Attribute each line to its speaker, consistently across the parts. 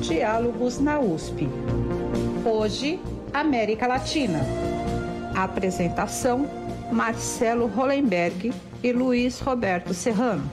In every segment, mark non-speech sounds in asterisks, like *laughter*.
Speaker 1: Diálogos na USP. Hoje, América Latina. Apresentação: Marcelo Hollenberg e Luiz Roberto Serrano.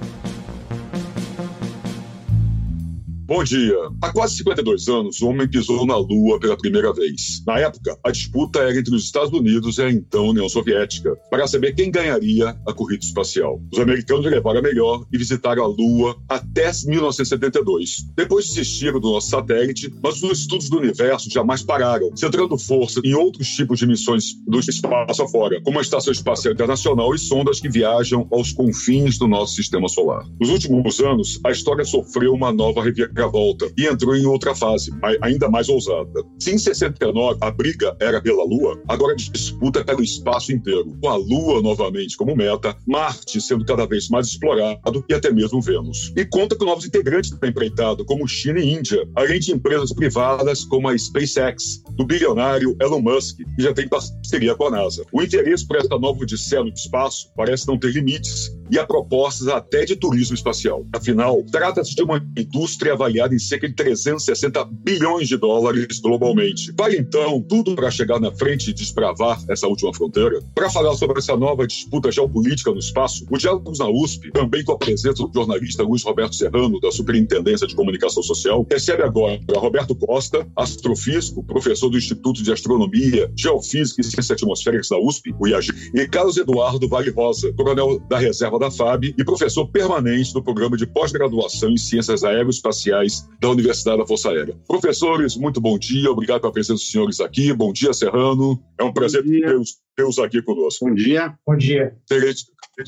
Speaker 2: Bom dia. Há quase 52 anos, o homem pisou na Lua pela primeira vez. Na época, a disputa era entre os Estados Unidos e a então União Soviética, para saber quem ganharia a corrida espacial. Os americanos levaram a melhor e visitaram a Lua até 1972. Depois desistiram do nosso satélite, mas os estudos do universo jamais pararam, centrando força em outros tipos de missões do espaço afora, como a Estação Espacial Internacional e sondas que viajam aos confins do nosso sistema solar. Nos últimos anos, a história sofreu uma nova reviravolta reviravolta e entrou em outra fase, ainda mais ousada. Se em 69 a briga era pela Lua, agora a disputa é pelo espaço inteiro, com a Lua novamente como meta, Marte sendo cada vez mais explorado e até mesmo Vênus. E conta com novos integrantes da empreitada, como China e Índia, além de empresas privadas como a SpaceX, do bilionário Elon Musk, que já tem parceria com a NASA. O interesse por esta nova odisseia no espaço parece não ter limites e há propostas até de turismo espacial. Afinal, trata-se de uma indústria avaliada em cerca de 360 bilhões de dólares globalmente. Vale então tudo para chegar na frente e desbravar essa última fronteira? Para falar sobre essa nova disputa geopolítica no espaço, o Diálogos na USP, também com a presença do jornalista Luiz Roberto Serrano, da Superintendência de Comunicação Social, recebe agora Roberto Costa, astrofísico, professor do Instituto de Astronomia, Geofísica e Ciências Atmosféricas da USP, o IAG, e Carlos Eduardo Vale Rosa, coronel da Reserva da FAB e professor permanente do programa de pós-graduação em Ciências Aeroespaciais da Universidade da Força Aérea. Professores, muito bom dia, obrigado pela presença dos senhores aqui. Bom dia, Serrano. É um prazer tê-los aqui conosco.
Speaker 3: Bom dia.
Speaker 4: Bom dia.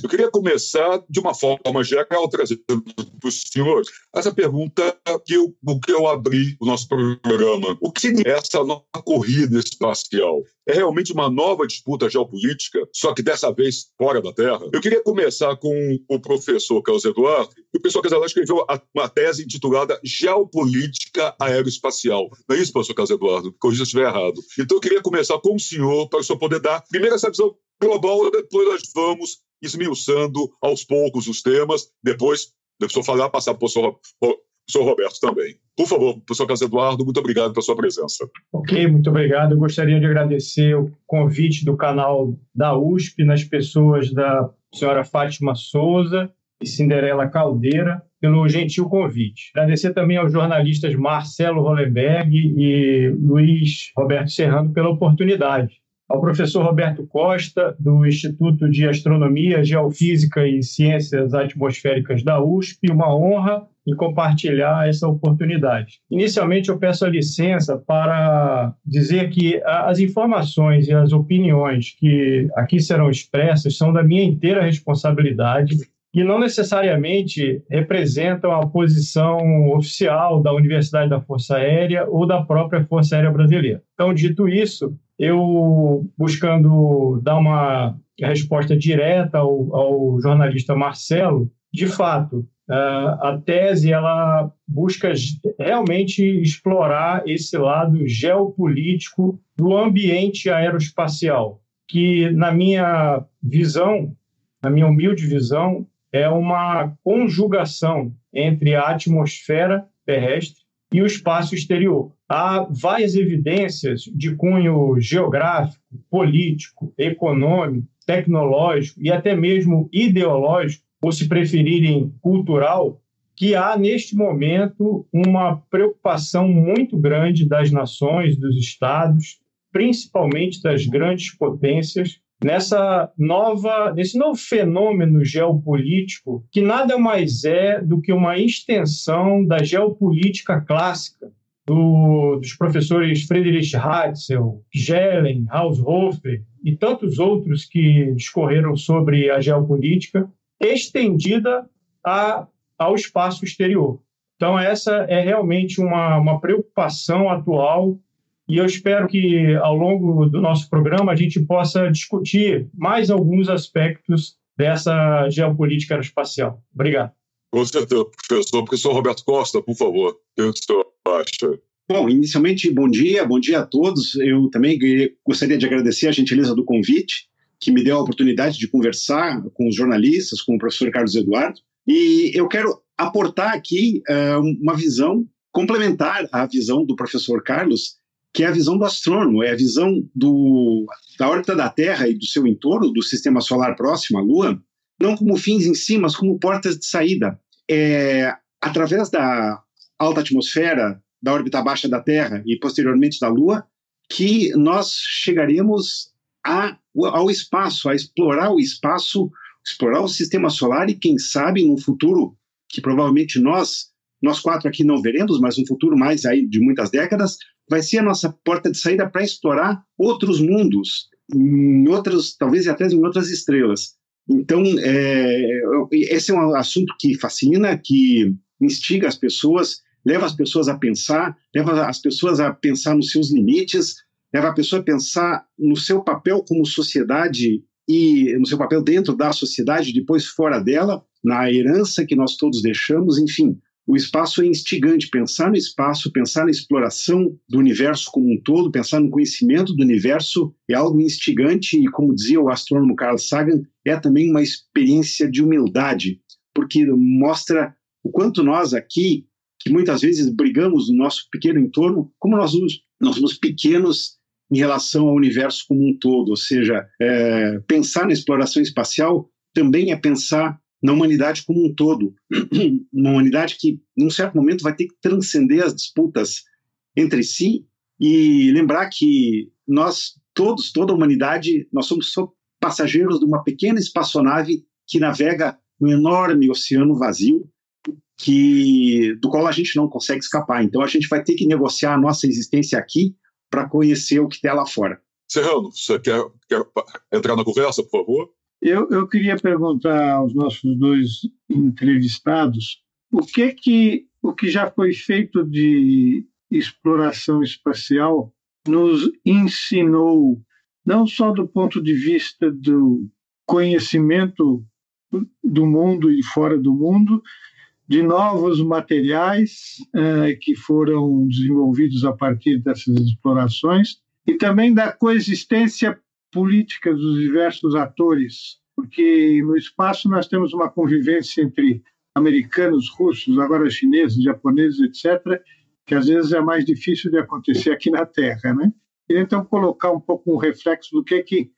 Speaker 2: Eu queria começar de uma forma geral, trazendo para os senhores essa pergunta que eu, que eu abri o nosso programa. O que é essa nova corrida espacial? É realmente uma nova disputa geopolítica, só que dessa vez fora da Terra? Eu queria começar com o professor Carlos Eduardo. O professor Carlos Eduardo escreveu uma tese intitulada Geopolítica Aeroespacial. Não é isso, professor Carlos Eduardo? Corrija se eu estiver errado. Então eu queria começar com o senhor, para o senhor poder dar primeiro essa visão global, depois nós vamos esmiuçando aos poucos os temas. Depois, depois eu falar, passar para o professor Roberto também. Por favor, professor Carlos Eduardo, muito obrigado pela sua presença.
Speaker 4: Ok, muito obrigado. Eu gostaria de agradecer o convite do canal da USP nas pessoas da senhora Fátima Souza e Cinderela Caldeira pelo gentil convite. Agradecer também aos jornalistas Marcelo Hollenberg e Luiz Roberto Serrano pela oportunidade ao professor Roberto Costa, do Instituto de Astronomia, Geofísica e Ciências Atmosféricas da USP, uma honra em compartilhar essa oportunidade. Inicialmente, eu peço a licença para dizer que as informações e as opiniões que aqui serão expressas são da minha inteira responsabilidade e não necessariamente representam a posição oficial da Universidade da Força Aérea ou da própria Força Aérea Brasileira. Então, dito isso, eu buscando dar uma resposta direta ao, ao jornalista Marcelo, de fato, a tese ela busca realmente explorar esse lado geopolítico do ambiente aeroespacial, que na minha visão, na minha humilde visão, é uma conjugação entre a atmosfera terrestre e o espaço exterior. Há várias evidências de cunho geográfico, político, econômico, tecnológico e até mesmo ideológico, ou se preferirem cultural, que há neste momento uma preocupação muito grande das nações, dos estados, principalmente das grandes potências, nessa nova, nesse novo fenômeno geopolítico que nada mais é do que uma extensão da geopolítica clássica do, dos professores Friedrich Hatzel, Gehlen, Haushofer e tantos outros que discorreram sobre a geopolítica, estendida a, ao espaço exterior. Então, essa é realmente uma, uma preocupação atual e eu espero que, ao longo do nosso programa, a gente possa discutir mais alguns aspectos dessa geopolítica aeroespacial. Obrigado.
Speaker 2: Com certeza, professor. Professor Roberto Costa, por favor, o que o senhor acha?
Speaker 3: Bom, inicialmente, bom dia, bom dia a todos. Eu também gostaria de agradecer a gentileza do convite, que me deu a oportunidade de conversar com os jornalistas, com o professor Carlos Eduardo. E eu quero aportar aqui uh, uma visão complementar a visão do professor Carlos, que é a visão do astrônomo, é a visão do, da órbita da Terra e do seu entorno, do sistema solar próximo à Lua, não como fins em si, mas como portas de saída. É, através da alta atmosfera, da órbita baixa da Terra e posteriormente da Lua, que nós chegaremos a, ao espaço, a explorar o espaço, explorar o sistema solar e, quem sabe, no futuro, que provavelmente nós, nós quatro aqui não veremos, mas um futuro mais aí de muitas décadas, vai ser a nossa porta de saída para explorar outros mundos, em outros, talvez até em outras estrelas. Então, é, esse é um assunto que fascina, que instiga as pessoas, leva as pessoas a pensar, leva as pessoas a pensar nos seus limites, leva a pessoa a pensar no seu papel como sociedade e no seu papel dentro da sociedade, depois fora dela, na herança que nós todos deixamos, enfim. O espaço é instigante. Pensar no espaço, pensar na exploração do universo como um todo, pensar no conhecimento do universo é algo instigante e, como dizia o astrônomo Carl Sagan, é também uma experiência de humildade, porque mostra o quanto nós aqui, que muitas vezes brigamos no nosso pequeno entorno, como nós somos, nós somos pequenos em relação ao universo como um todo. Ou seja, é, pensar na exploração espacial também é pensar na humanidade como um todo. *clears throat* Uma humanidade que, num certo momento, vai ter que transcender as disputas entre si e lembrar que nós todos, toda a humanidade, nós somos só passageiros de uma pequena espaçonave que navega no enorme oceano vazio que do qual a gente não consegue escapar. Então a gente vai ter que negociar a nossa existência aqui para conhecer o que tem lá fora.
Speaker 2: Serrano, você quer, quer entrar na conversa, por favor?
Speaker 5: Eu, eu queria perguntar aos nossos dois entrevistados o que que o que já foi feito de exploração espacial nos ensinou não só do ponto de vista do conhecimento do mundo e fora do mundo, de novos materiais eh, que foram desenvolvidos a partir dessas explorações e também da coexistência política dos diversos atores, porque no espaço nós temos uma convivência entre americanos, russos, agora chineses, japoneses, etc., que às vezes é mais difícil de acontecer aqui na Terra, né? E então colocar um pouco um reflexo do que que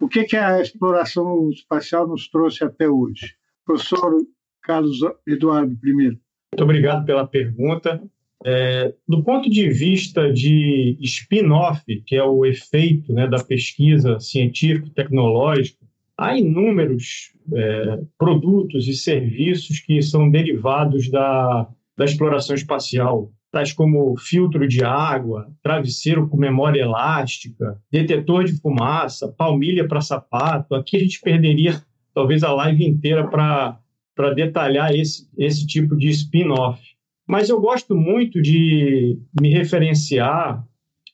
Speaker 5: o que que a exploração espacial nos trouxe até hoje. Professor Carlos Eduardo primeiro.
Speaker 4: Muito obrigado pela pergunta. É, do ponto de vista de spin-off, que é o efeito né, da pesquisa científica e tecnológica, há inúmeros é, produtos e serviços que são derivados da, da exploração espacial, tais como filtro de água, travesseiro com memória elástica, detetor de fumaça, palmilha para sapato. Aqui a gente perderia talvez a live inteira para detalhar esse, esse tipo de spin-off. Mas eu gosto muito de me referenciar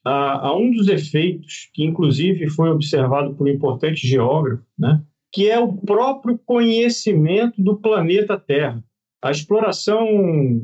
Speaker 4: a, a, um dos efeitos que, inclusive, foi observado por um importante geógrafo, né? que é o próprio conhecimento do planeta Terra. A exploração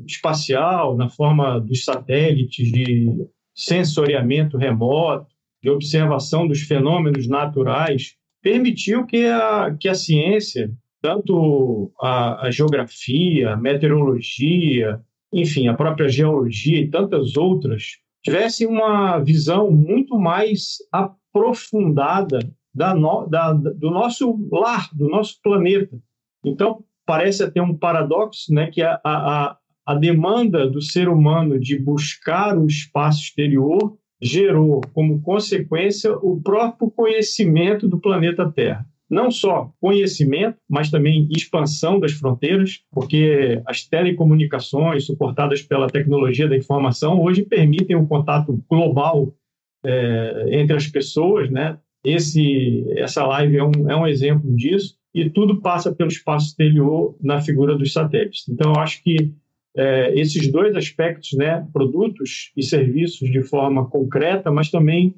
Speaker 4: espacial, na forma dos satélites de sensoriamento remoto, de observação dos fenômenos naturais, permitiu que a, que a ciência tanto a, a geografia, a meteorologia, enfim, a própria geologia e tantas outras, tivessem uma visão muito mais aprofundada da no, da, do nosso lar, do nosso planeta. Então, parece até um paradoxo né, que a, a, a demanda do ser humano de buscar o espaço exterior gerou, como consequência, o próprio conhecimento do planeta Terra não só conhecimento, mas também expansão das fronteiras, porque as telecomunicações suportadas pela tecnologia da informação hoje permitem um contato global é, entre as pessoas, né? Esse, essa live é um, é um exemplo disso e tudo passa pelo espaço exterior na figura dos satélites. Então, eu acho que é, esses dois aspectos, né, produtos e serviços de forma concreta, mas também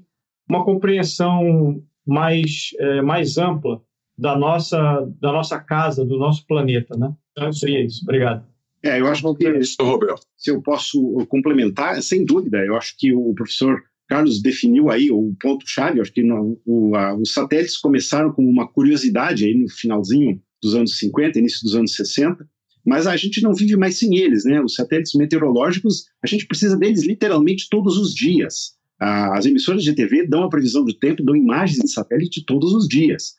Speaker 4: uma compreensão mais, é, mais ampla da nossa, da nossa casa, do nosso planeta. Né? Então, seria isso. Obrigado.
Speaker 3: É, eu acho que, se eu posso complementar, sem dúvida, eu acho que o professor Carlos definiu aí o ponto-chave, acho que no, o, a, os satélites começaram como uma curiosidade aí no finalzinho dos anos 50, início dos anos 60, mas a gente não vive mais sem eles, né? Os satélites meteorológicos, a gente precisa deles literalmente todos os dias. As emissoras de TV dão a previsão do tempo, dão imagens de satélite todos os dias.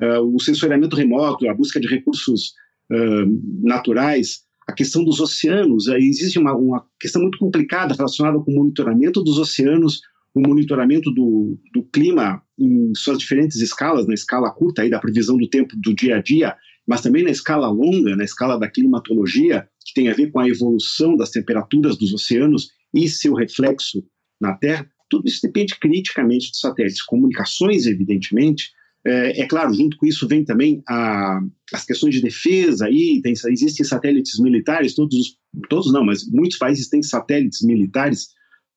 Speaker 3: Uh, o sensoriamento remoto, a busca de recursos uh, naturais, a questão dos oceanos. Uh, existe uma, uma, questão muito complicada relacionada com o monitoramento dos oceanos, o monitoramento do, do clima em suas diferentes escalas, na escala curta aí da previsão do tempo do dia a dia, mas também na escala longa, na escala da climatologia, que tem a ver com a evolução das temperaturas dos oceanos e seu reflexo na Terra. Tudo isso depende criticamente dos satélites. Comunicações, evidentemente. É, é claro, junto com isso vem também a, as questões de defesa. Aí tem, existem satélites militares, todos, todos não, mas muitos países têm satélites militares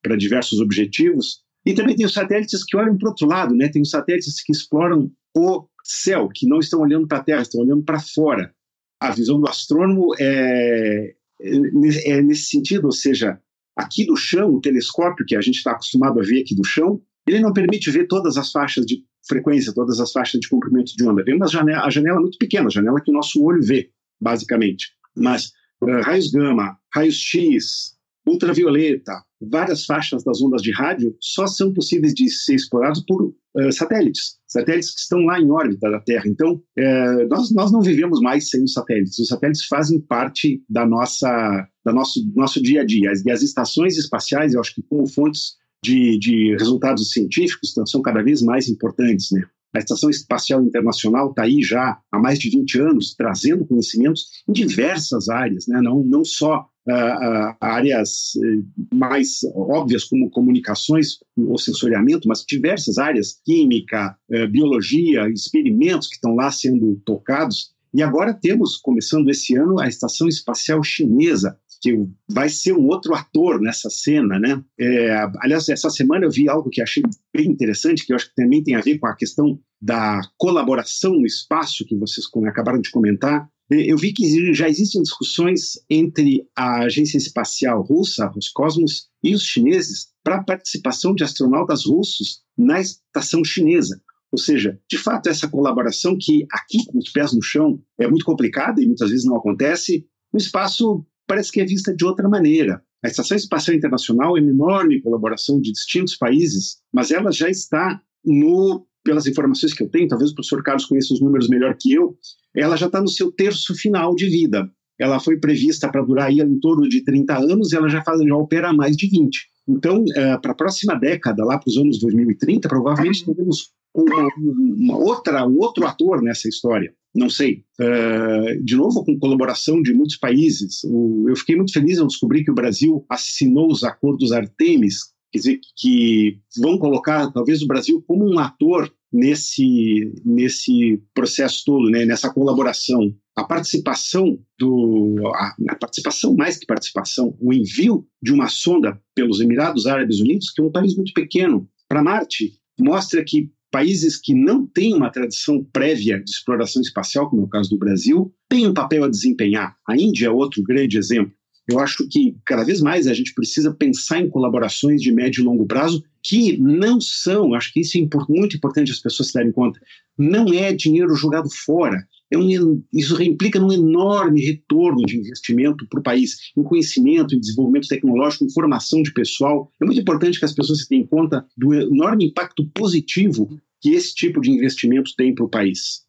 Speaker 3: para diversos objetivos. E também tem os satélites que olham para o outro lado, né? Tem os satélites que exploram o céu, que não estão olhando para a Terra, estão olhando para fora. A visão do astrônomo é, é, é nesse sentido, ou seja, aqui do chão, o telescópio que a gente está acostumado a ver aqui do chão, ele não permite ver todas as faixas de frequência, todas as faixas de comprimento de onda. Tem uma janela, a janela muito pequena, a janela que o nosso olho vê, basicamente. Mas uh, raios gama, raios X, ultravioleta, várias faixas das ondas de rádio só são possíveis de ser explorados por uh, satélites, satélites que estão lá em órbita da Terra. Então, uh, nós, nós não vivemos mais sem os satélites. Os satélites fazem parte da nossa, da nosso, nosso dia a dia. E as estações espaciais, eu acho que como fontes de, de resultados científicos são cada vez mais importantes, né? A Estação Espacial Internacional está aí já há mais de 20 anos, trazendo conhecimentos em diversas áreas, né? não, não só uh, uh, áreas uh, mais óbvias como comunicações ou sensoriamento, mas diversas áreas, química, eh, biologia, experimentos que estão lá sendo tocados. E agora temos, começando esse ano, a Estação Espacial Chinesa, que vai ser um outro ator nessa cena, né? É, aliás, essa semana eu vi algo que achei bem interessante, que eu acho que também tem a ver com a questão da colaboração no espaço que vocês acabaram de comentar. Eu vi que já existem discussões entre a agência espacial russa, Roscosmos, e os chineses para a participação de astronautas russos na estação chinesa. Ou seja, de fato, essa colaboração que aqui, com os pés no chão, é muito complicada e muitas vezes não acontece, no espaço parece que é vista de outra maneira. A Estação Espacial Internacional é uma enorme colaboração de distintos países, mas ela já está no, pelas informações que eu tenho, talvez o professor Carlos conheça os números melhor que eu, ela já está no seu terço final de vida. Ela foi prevista para durar aí em torno de 30 anos e ela já, faz, já opera mais de 20. Então, uh, para a próxima década, lá para os anos 2030, provavelmente teremos uma, uma, outra, um outro ator nessa história não sei, uh, de novo com colaboração de muitos países. O, eu fiquei muito feliz ao descobrir que o Brasil assinou os acordos Artemis, quer dizer, que vão colocar talvez o Brasil como um ator nesse, nesse processo todo, né, nessa colaboração. A participação do. A, a participação, mais que participação, o envio de uma sonda pelos Emirados Árabes Unidos, que é um país muito pequeno, para Marte, mostra que países que não têm uma tradição prévia de exploração espacial, como é o caso do Brasil, têm um papel a desempenhar. A Índia é outro grande exemplo. Eu acho que cada vez mais a gente precisa pensar em colaborações de médio e longo prazo que não são, acho que isso é muito importante as pessoas se darem conta, não é dinheiro jogado fora. É um, isso implica num enorme retorno de investimento para o país, em conhecimento, em desenvolvimento tecnológico, em formação de pessoal. É muito importante que as pessoas se tenham conta do enorme impacto positivo que esse tipo de investimento tem para o país.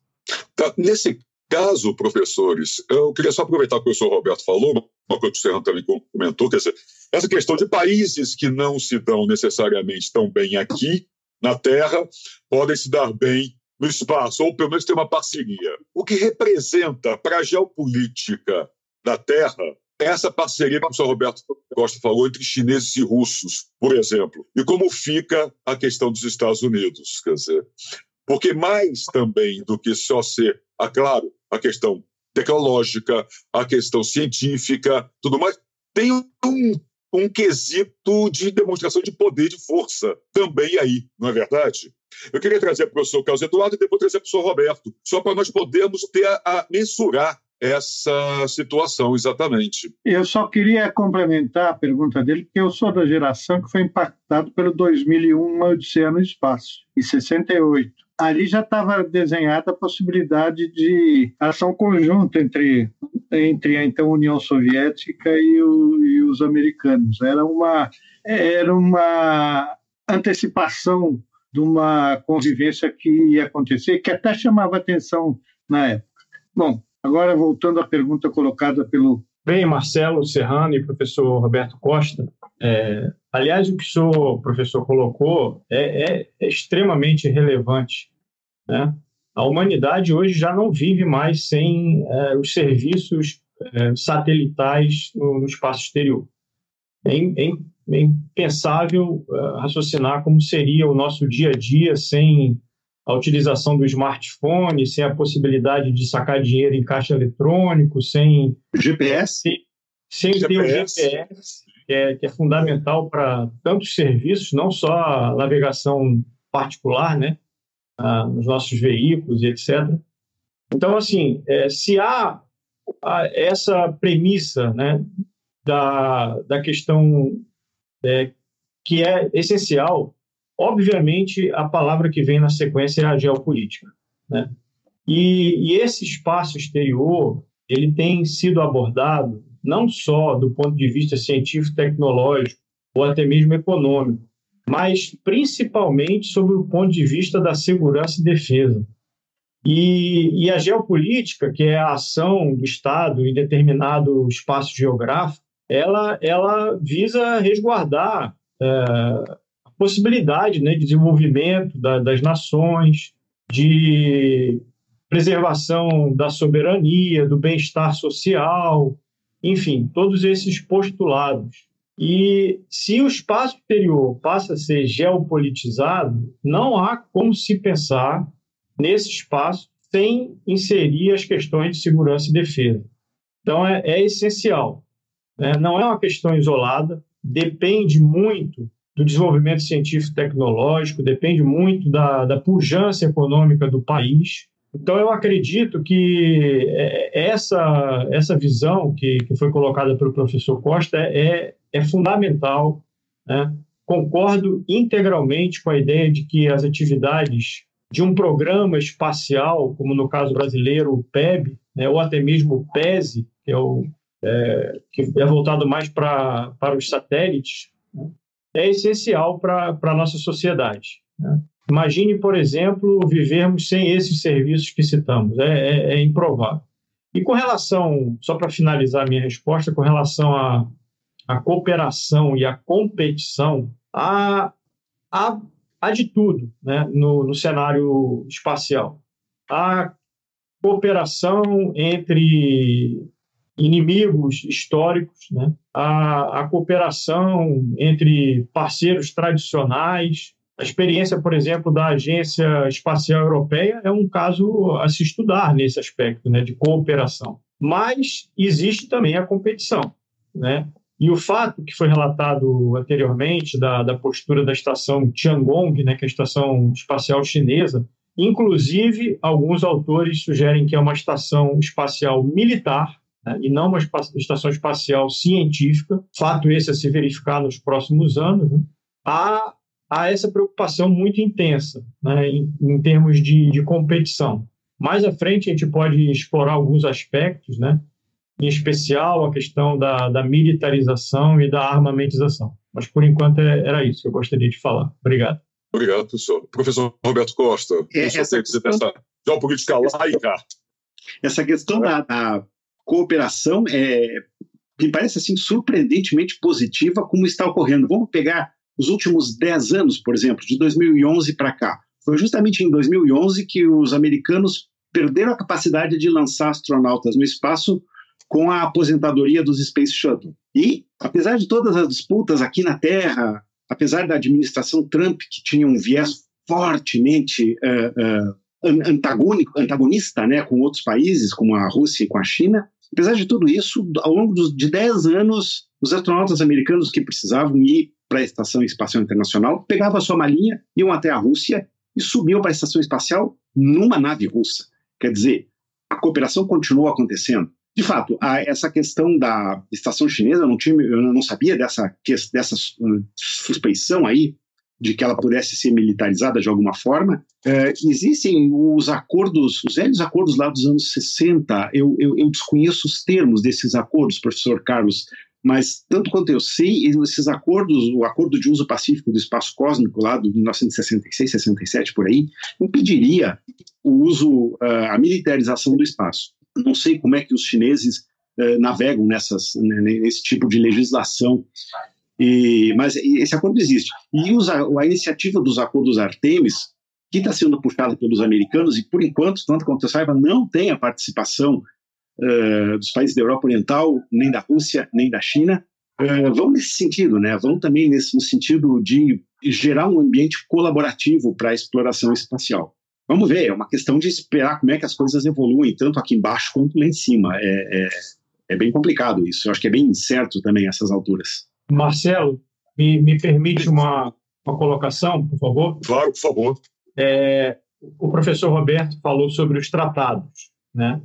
Speaker 2: Tá, nesse caso, professores, eu queria só aproveitar o que o professor Roberto falou, uma coisa que o Serrano também comentou, quer dizer, essa questão de países que não se dão necessariamente tão bem aqui na Terra podem se dar bem no espaço, ou pelo menos ter uma parceria. O que representa para a geopolítica da Terra essa parceria que o professor Roberto Costa falou entre chineses e russos, por exemplo, e como fica a questão dos Estados Unidos, quer dizer, porque mais também do que só ser, ah, claro, a questão tecnológica, a questão científica, tudo mais, tem um, um quesito de demonstração de poder, de força também aí, não é verdade? Eu queria trazer para o professor Carlos Eduardo e depois trazer para o professor Roberto, só para nós podermos ter a, a mensurar essa situação, exatamente.
Speaker 5: Eu só queria complementar a pergunta dele, porque eu sou da geração que foi impactado pelo 2001, uma Odisseia no Espaço, em 68. Ali já estava desenhada a possibilidade de ação conjunta entre entre a então União Soviética e, o, e os americanos. Era uma, era uma antecipação de uma convivência que ia acontecer, que até chamava atenção na época. Bom, agora voltando à pergunta colocada pelo.
Speaker 4: Bem, Marcelo Serrano e professor Roberto Costa, é, aliás, o que o senhor, professor, colocou é, é, é extremamente relevante. Né? A humanidade hoje já não vive mais sem é, os serviços é, satelitais no, no, espaço exterior. É, é, impensável é, raciocinar como seria o nosso dia a dia sem a utilização do smartphone, sem a possibilidade de sacar dinheiro em caixa eletrônico, sem
Speaker 3: GPS,
Speaker 4: sem, sem GPS. ter o GPS, que é, que é fundamental para tantos serviços, não só a navegação particular, né, ah, nos nossos veículos e etc. Então, assim, é, se há essa premissa né, da, da questão é, que é essencial, obviamente a palavra que vem na sequência é a geopolítica. Né? E, e esse espaço exterior ele tem sido abordado não só do ponto de vista científico-tecnológico ou até mesmo econômico, mas principalmente sobre o ponto de vista da segurança e defesa. E, e, a geopolítica, que é a ação do Estado em determinado espaço geográfico, ela, ela visa resguardar é, a possibilidade né, de desenvolvimento da, das nações, de preservação da soberania, do bem-estar social, enfim, todos esses postulados. E se o espaço exterior passa a ser geopolitizado, não há como se pensar nesse espaço sem inserir as questões de segurança e defesa. Então, é, é essencial. Né? Não é uma questão isolada, depende muito do desenvolvimento científico-tecnológico, depende muito da, da pujança econômica do país. Então, eu acredito que é, essa, essa visão que, que foi colocada pelo professor Costa é, é fundamental. Né? Concordo integralmente com a ideia de que as atividades de um programa espacial, como no caso brasileiro o PEB, né, ou até mesmo o PESE, que é, o, é, que é voltado mais pra, para os satélites, né, é essencial para a nossa sociedade. Né? Imagine, por exemplo, vivermos sem esses serviços que citamos. É, é, é improvável. E com relação, só para finalizar a minha resposta, com relação à, à cooperação e à competição, há, há, há de tudo né, no, no cenário espacial. Há cooperação entre inimigos históricos, né? a, a cooperação entre parceiros tradicionais, a experiência, por exemplo, da Agência Espacial Europeia é um caso a se estudar nesse aspecto né, de cooperação. Mas existe também a competição. Né? E o fato que foi relatado anteriormente da, da postura da estação Tiangong, né, que é a estação espacial chinesa, inclusive alguns autores sugerem que é uma estação espacial militar né, e não uma estação espacial científica, fato esse a se verificar nos próximos anos, né, há há essa preocupação muito intensa né, em, em, termos de, de, competição. Mais à frente, a gente pode explorar alguns aspectos, né, em especial a questão da, da militarização e da armamentização. Mas, por enquanto, é, era isso que eu gostaria de falar. Obrigado.
Speaker 2: Obrigado, professor. Professor Roberto Costa, é, essa questão, dessa geopolítica laica.
Speaker 3: Essa questão da, da cooperação é, me parece assim surpreendentemente positiva como está ocorrendo. Vamos pegar os últimos 10 anos, por exemplo, de 2011 para cá. Foi justamente em 2011 que os americanos perderam a capacidade de lançar astronautas no espaço com a aposentadoria dos Space Shuttle. E, apesar de todas as disputas aqui na Terra, apesar da administração Trump, que tinha um viés fortemente uh, uh, antagônico, antagonista né, com outros países, como a Rússia e com a China, apesar de tudo isso, ao longo de 10 anos, os astronautas americanos que precisavam ir para a Estação Espacial Internacional, pegavam a sua malinha, iam até a Rússia e subiam para a Estação Espacial numa nave russa. Quer dizer, a cooperação continuou acontecendo. De fato, a, essa questão da estação chinesa, eu não, tinha, eu não sabia dessa, dessa uh, suspeição aí de que ela pudesse ser militarizada de alguma forma. É, existem os acordos, os velhos acordos lá dos anos 60, eu, eu, eu, desconheço os termos desses acordos, professor Carlos, mas tanto quanto eu sei, esses acordos, o acordo de uso pacífico do espaço cósmico lá de 1966, 67 por aí, impediria o uso, uh, a militarização do espaço. Não sei como é que os chineses uh, navegam nessas, né, nesse tipo de legislação e, mas esse acordo existe. E os, a iniciativa dos acordos Artemis, que está sendo puxada pelos americanos, e por enquanto, tanto quanto eu saiba, não tem a participação uh, dos países da Europa Oriental, nem da Rússia, nem da China, uh, vão nesse sentido, né? vão também nesse, no sentido de gerar um ambiente colaborativo para a exploração espacial. Vamos ver, é uma questão de esperar como é que as coisas evoluem, tanto aqui embaixo quanto lá em cima. É, é, é bem complicado isso, eu acho que é bem incerto também essas alturas.
Speaker 4: Marcelo, me, me permite uma, uma colocação, por favor?
Speaker 2: Claro, por favor.
Speaker 4: É, o professor Roberto falou sobre os tratados, né?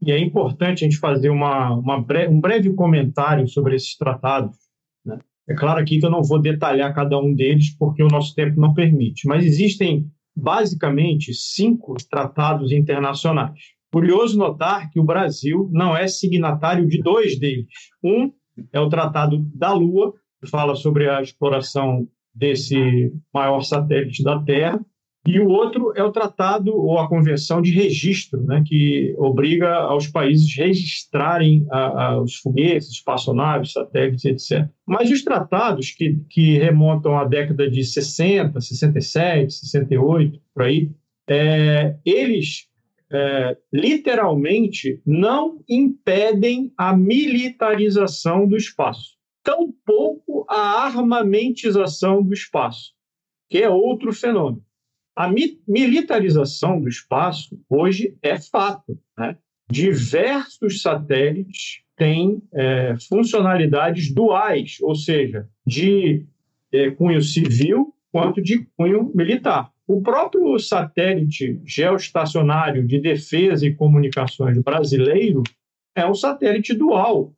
Speaker 4: E é importante a gente fazer uma, uma breve, um breve comentário sobre esses tratados. Né? É claro aqui que eu não vou detalhar cada um deles, porque o nosso tempo não permite, mas existem basicamente cinco tratados internacionais. Curioso notar que o Brasil não é signatário de dois deles. Um é o Tratado da Lua, que fala sobre a exploração desse maior satélite da Terra, e o outro é o tratado ou a convenção de registro, né, que obriga aos países registrarem a, a, os foguetes, espaçonaves, satélites, etc. Mas os tratados que, que remontam à década de 60, 67, 68, por aí, é, eles é, literalmente não impedem a militarização do espaço, tampouco a armamentização do espaço, que é outro fenômeno. A mi militarização do espaço hoje é fato. Né? Diversos satélites têm é, funcionalidades duais, ou seja, de é, cunho civil quanto de cunho militar. O próprio satélite geoestacionário de defesa e comunicações brasileiro é um satélite dual,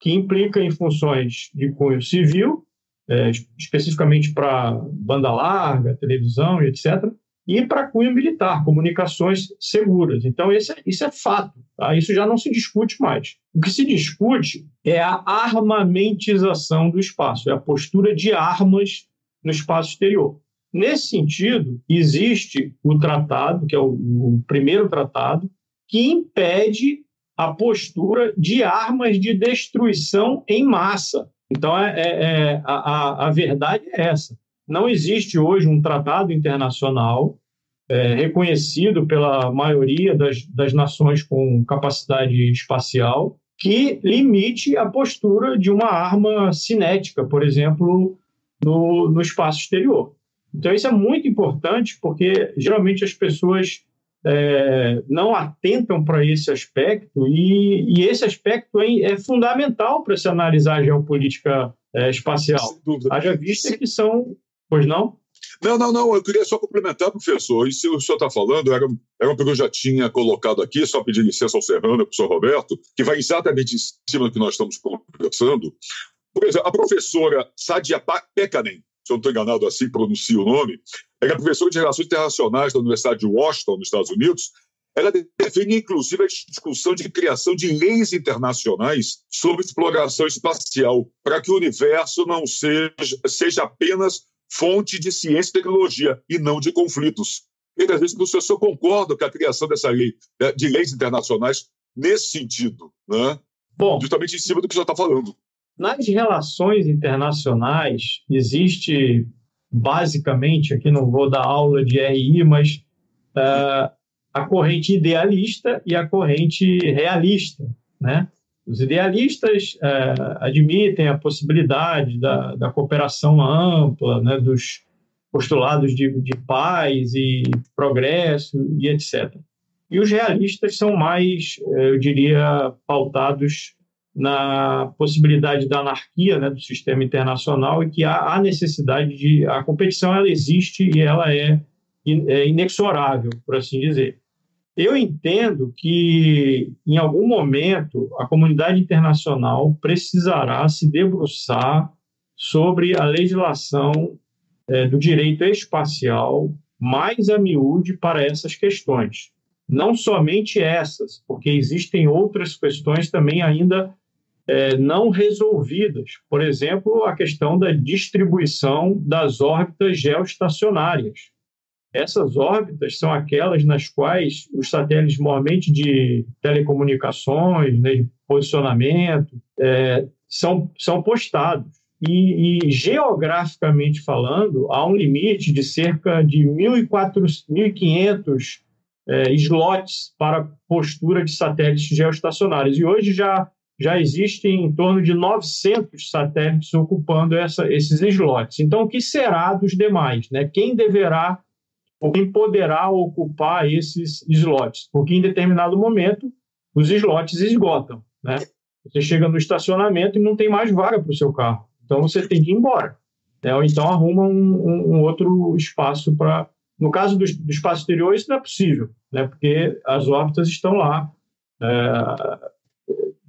Speaker 4: que implica em funções de cunho civil, é, especificamente para banda larga, televisão e etc., e para cunho militar, comunicações seguras. Então, esse, é, isso é fato. Tá? Isso já não se discute mais. O que se discute é a armamentização do espaço, é a postura de armas no espaço exterior. Nesse sentido, existe o tratado, que é o, o primeiro tratado, que impede a postura de armas de destruição em massa. Então, é, é, é a, a, verdade é essa. Não existe hoje um tratado internacional é, reconhecido pela maioria das, das nações com capacidade espacial que limite a postura de uma arma cinética, por exemplo, no, no espaço exterior. Então, isso é muito importante, porque geralmente as pessoas é, não atentam para esse aspecto, e, e esse aspecto é, é fundamental para se analisar a geopolítica é, espacial. Haja vista que são. Pois não?
Speaker 2: Não, não, não. Eu queria só complementar, professor. Isso que o senhor está falando era, era uma que eu já tinha colocado aqui, só pedir licença ao Serrano, ao professor Roberto, que vai exatamente em cima do que nós estamos conversando. Por exemplo, a professora Sadia Pekanen, se eu não estou enganado assim, pronuncio o nome, é professora de Relações Internacionais da Universidade de Washington, nos Estados Unidos. Ela define, inclusive, a discussão de criação de leis internacionais sobre exploração espacial, para que o universo não seja, seja apenas fonte de ciência e tecnologia, e não de conflitos. E, às vezes, o senhor concorda com a criação dessa lei, né, de leis internacionais nesse sentido, né?
Speaker 4: Bom,
Speaker 2: justamente em cima do que o senhor está falando.
Speaker 4: Nas relações internacionais, existe basicamente, aqui não vou dar aula de RI, mas uh, a corrente idealista e a corrente realista. Né? Os idealistas uh, admitem a possibilidade da, da cooperação ampla, né, dos postulados de, de paz e progresso e etc. E os realistas são mais, eh, eu diria, pautados na possibilidade da anarquia né, do sistema internacional e que há, necessidade de a competição ela existe e ela é, é inexorável por assim dizer eu entendo que em algum momento a comunidade internacional precisará se debruçar sobre a legislação é, do direito espacial mais a miúde para essas questões. Não somente essas, porque existem outras questões também ainda é, não resolvidas. Por exemplo, a questão da distribuição das órbitas geoestacionárias. Essas órbitas são aquelas nas quais os satélites, normalmente de telecomunicações, né, de posicionamento, é, são, são postados. E, e, geograficamente falando, há um limite de cerca de 1.500 é, slots para postura de satélites geoestacionários. E hoje já, já existem em torno de 900 satélites ocupando essa, esses slots. Então, o que será dos demais? Né? Quem deverá ou quem poderá ocupar esses slots? Porque em determinado momento os slots esgotam. Né? Você chega no estacionamento e não tem mais vaga para o seu carro. Então você tem que ir embora. Né? Ou então arruma um, um, outro espaço para. No caso do, do, espaço exterior, isso não é possível, né? porque as órbitas estão lá é,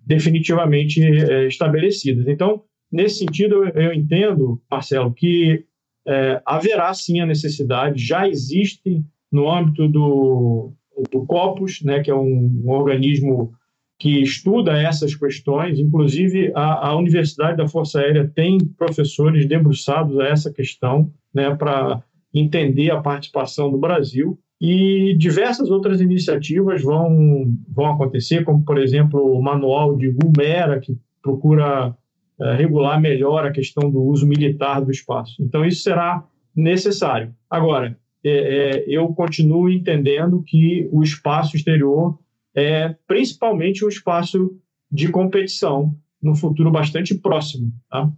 Speaker 4: definitivamente é, estabelecidas. Então, nesse sentido, eu, eu entendo, Marcelo, que é, haverá sim a necessidade, já existe no âmbito do, do COPUS, né, que é um, um organismo que estuda essas questões, inclusive a, a, Universidade da Força Aérea tem professores debruçados a essa questão, né, para entender a participação do Brasil. E diversas outras iniciativas vão, vão acontecer, como, por exemplo, o manual de Gumera, que procura é, regular melhor a questão do uso militar do espaço. Então, isso será necessário. Agora, é, é, eu continuo entendendo que o espaço exterior é principalmente um espaço de competição no futuro bastante próximo. Tá?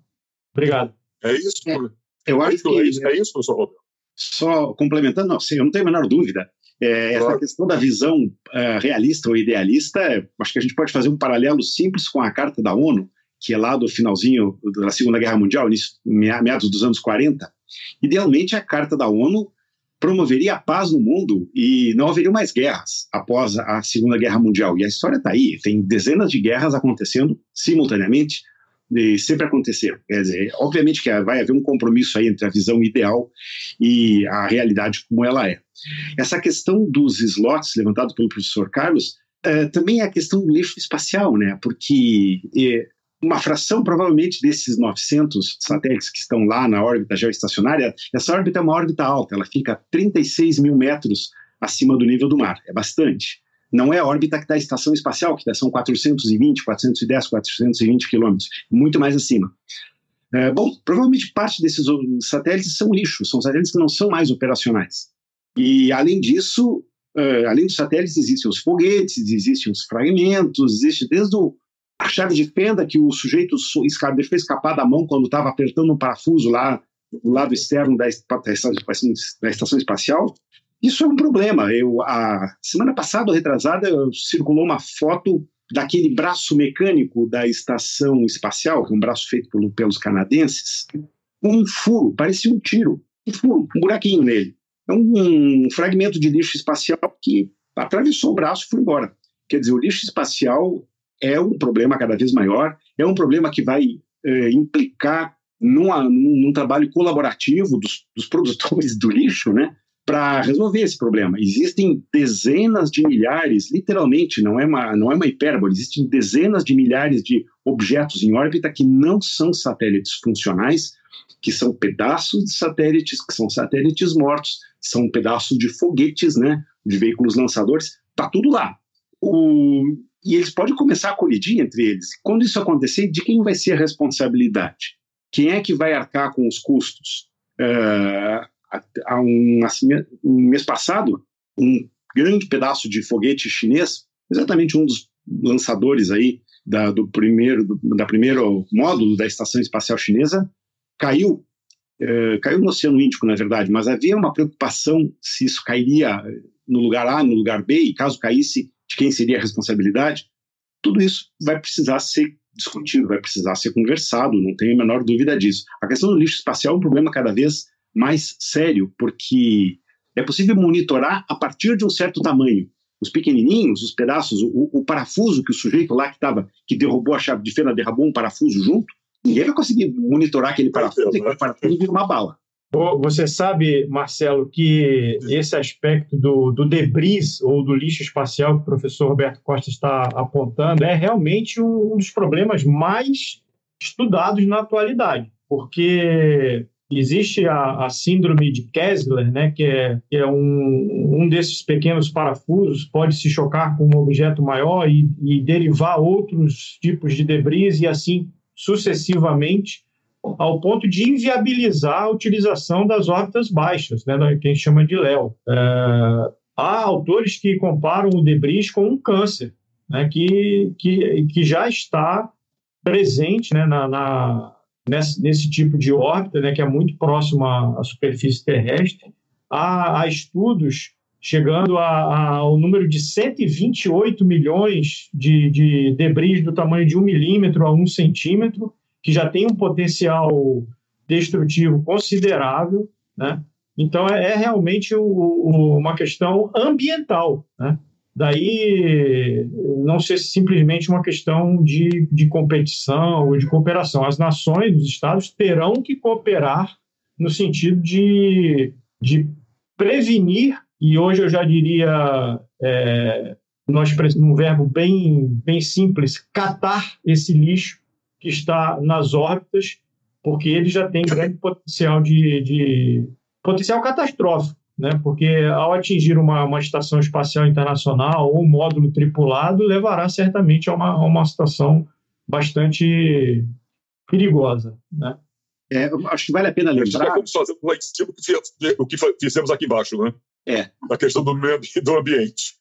Speaker 4: Obrigado.
Speaker 2: É isso?
Speaker 3: É, eu acho que
Speaker 2: é isso, é isso professor Roberto.
Speaker 3: Só complementando, não, eu não tenho a menor dúvida. É, claro. Essa questão da visão uh, realista ou idealista, acho que a gente pode fazer um paralelo simples com a Carta da ONU, que é lá do finalzinho da Segunda Guerra Mundial, meados dos anos 40. Idealmente, a Carta da ONU promoveria a paz no mundo e não haveria mais guerras após a Segunda Guerra Mundial. E a história está aí, tem dezenas de guerras acontecendo simultaneamente e sempre aconteceram. Quer dizer, obviamente que vai haver um compromisso aí entre a visão ideal e a realidade como ela é. Essa questão dos slots levantado pelo professor Carlos é, também é a questão do lixo espacial, né? Porque é, uma fração, provavelmente, desses 900 satélites que estão lá na órbita geoestacionária, essa órbita é uma órbita alta, ela fica a 36 mil metros acima do nível do mar, é bastante. Não é a órbita que está a estação espacial, que são 420, 410, 420 quilômetros, muito mais acima. É, bom, provavelmente parte desses satélites são lixo, são satélites que não são mais operacionais. E, além disso, uh, além dos satélites, existem os foguetes, existem os fragmentos, existe desde o a chave de fenda que o sujeito deixou escapar da mão quando estava apertando um parafuso lá do lado externo da, da estação espacial. Isso é um problema. Eu, a semana passada, retrasada, circulou uma foto daquele braço mecânico da estação espacial, que é um braço feito pelo, pelos canadenses, um furo, parecia um tiro, um furo, um buraquinho nele. É um, um fragmento de lixo espacial que atravessou o braço e foi embora. Quer dizer, o lixo espacial é um problema cada vez maior, é um problema que vai é, implicar numa, num, num, trabalho colaborativo dos, dos produtores do lixo, né, para resolver esse problema. Existem dezenas de milhares, literalmente, não é, uma, não é uma hipérbole, existem dezenas de milhares de objetos em órbita que não são satélites funcionais, que são pedaços de satélites, que são satélites mortos, são pedaços de foguetes, né, de veículos lançadores, tá tudo lá. O, e eles podem começar a colidir entre eles. Quando isso acontecer, de quem vai ser a responsabilidade? Quem é que vai arcar com os custos? Uh, há um, assim, um mês passado, um grande pedaço de foguete chinês, exatamente um dos lançadores aí da, do primeiro do, da primeiro módulo da estação espacial chinesa, caiu uh, caiu no Oceano Índico, na verdade, mas havia uma preocupação se isso cairia no lugar A, no lugar B, e caso caísse, de quem seria a responsabilidade, tudo isso vai precisar ser discutido, vai precisar ser conversado, não tenho a menor dúvida disso. A questão do lixo espacial é um problema cada vez mais sério, porque é possível monitorar a partir de um certo tamanho. Os pequenininhos, os pedaços, o, o parafuso que o sujeito lá que estava, que derrubou a chave de fenda, derrubou um parafuso junto, ninguém vai conseguir monitorar aquele parafuso, e aquele parafuso vira uma bala.
Speaker 4: Você sabe, Marcelo, que esse aspecto do, do debris ou do lixo espacial que o professor Roberto Costa está apontando é realmente um dos problemas mais estudados na atualidade, porque existe a, a síndrome de Kessler, né, que é, que é um, um desses pequenos parafusos pode se chocar com um objeto maior e, e derivar outros tipos de debris e assim sucessivamente ao ponto de inviabilizar a utilização das órbitas baixas, né, que a gente chama de LEO. É, há autores que comparam o debris com um câncer, né, que, que, que já está presente né, na, na nesse, nesse, tipo de órbita, né, que é muito próximo à, à superfície terrestre. Há, há estudos chegando a, a, ao número de 128 milhões de, de debris do tamanho de um milímetro a um centímetro, que já tem um potencial destrutivo considerável, né? Então é, é realmente o, o, uma questão ambiental, né? Daí não ser simplesmente uma questão de, de competição ou de cooperação. As nações, os estados terão que cooperar no sentido de, de prevenir, e hoje eu já diria, é, nós um verbo bem, bem simples, catar esse lixo que está nas órbitas, porque ele já tem grande potencial de, de potencial catastrófico, né? Porque ao atingir uma, uma estação espacial internacional ou um módulo tripulado, levará certamente a uma, a uma situação bastante perigosa, né?
Speaker 3: É, acho que vale a pena lembrar. Já
Speaker 2: vamos fazer lá em cima o que fizemos aqui embaixo, né?
Speaker 3: É.
Speaker 2: A questão do meio do ambiente.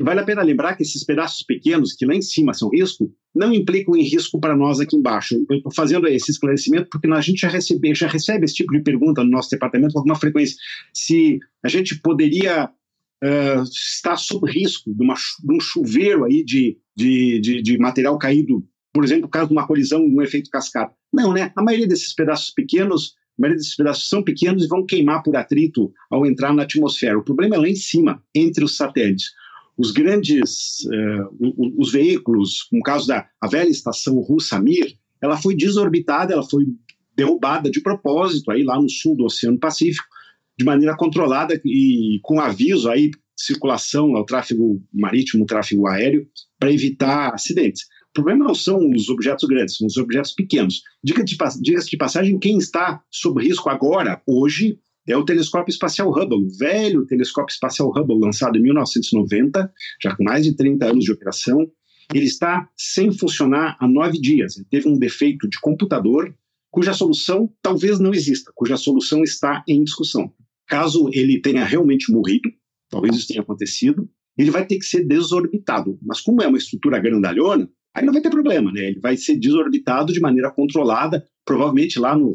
Speaker 3: Vale a pena lembrar que esses pedaços pequenos, que lá em cima são risco, não implicam em risco para nós aqui embaixo. Eu estou fazendo esse esclarecimento porque a gente já recebe, já recebe esse tipo de pergunta no nosso departamento com alguma frequência. Se a gente poderia uh, estar sob risco de, uma, de, um chuveiro aí de, de, de, de material caído, por exemplo, caso de uma colisão, um efeito cascata. Não, né? A maioria desses pedaços pequenos a maioria desses pedaços são pequenos e vão queimar por atrito ao entrar na atmosfera. O problema é lá em cima, entre os satélites os grandes uh, os veículos, como o caso da a velha estação russa Mir, ela foi desorbitada, ela foi derrubada de propósito aí lá no sul do Oceano Pacífico, de maneira controlada e com aviso aí circulação ao tráfego marítimo, tráfego aéreo, para evitar acidentes. O problema não são os objetos grandes, são os objetos pequenos. Diga-se de, de passagem, quem está sob risco agora, hoje, é o telescópio espacial Hubble, o velho telescópio espacial Hubble, lançado em 1990, já com mais de 30 anos de operação. Ele está sem funcionar há nove dias. Ele teve um defeito de computador, cuja solução talvez não exista, cuja solução está em discussão. Caso ele tenha realmente morrido, talvez isso tenha acontecido, ele vai ter que ser desorbitado. Mas como é uma estrutura grandalhona, aí não vai ter problema, né? Ele vai ser desorbitado de maneira controlada, provavelmente lá no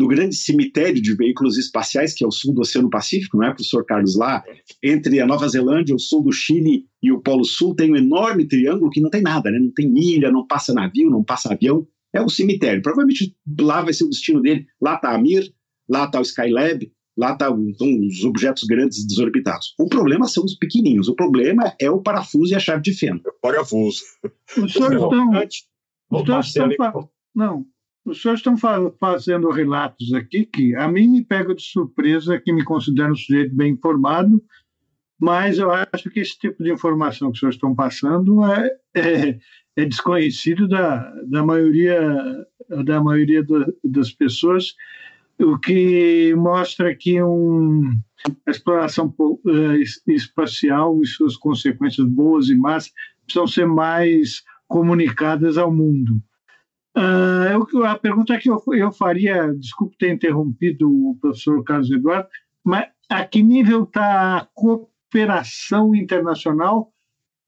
Speaker 3: no grande cemitério de veículos espaciais, que é o sul do Oceano Pacífico, não é, professor Carlos? Lá, entre a Nova Zelândia, o sul do Chile e o Polo Sul, tem um enorme triângulo que não tem nada, né? não tem ilha, não passa navio, não passa avião. É o cemitério. Provavelmente lá vai ser o destino dele. Lá está a Mir, lá está o Skylab, lá estão tá os objetos grandes desorbitados. O problema são os pequenininhos. O problema é o parafuso e a chave de fenda.
Speaker 2: É parafuso.
Speaker 5: Os senhores estão... Não, os senhores estão fazendo relatos aqui que a mim me pega de surpresa, que me considero um sujeito bem informado, mas eu acho que esse tipo de informação que os senhores estão passando é, é, é desconhecido da, da maioria, da maioria do, das pessoas, o que mostra que um, a exploração uh, espacial e suas consequências boas e más precisam ser mais comunicadas ao mundo. Uh, a pergunta que eu, eu faria, desculpe ter interrompido o professor Carlos Eduardo, mas a que nível está a cooperação internacional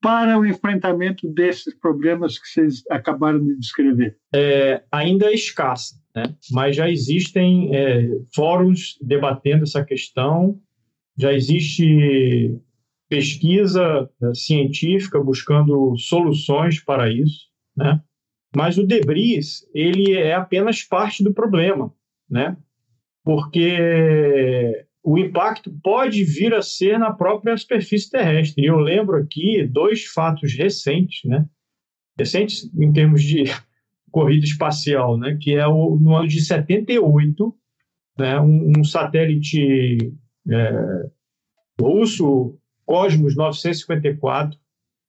Speaker 5: para o enfrentamento desses problemas que vocês acabaram de descrever?
Speaker 4: É, ainda é escassa, né? mas já existem é, fóruns debatendo essa questão, já existe pesquisa é, científica buscando soluções para isso, né? Mas o debris, ele é apenas parte do problema, né? Porque o impacto pode vir a ser na própria superfície terrestre. E eu lembro aqui dois fatos recentes, né? Recentes em termos de *laughs* corrida espacial, né? Que é o, no ano de 78, né, um, um satélite é, russo, Cosmos 954,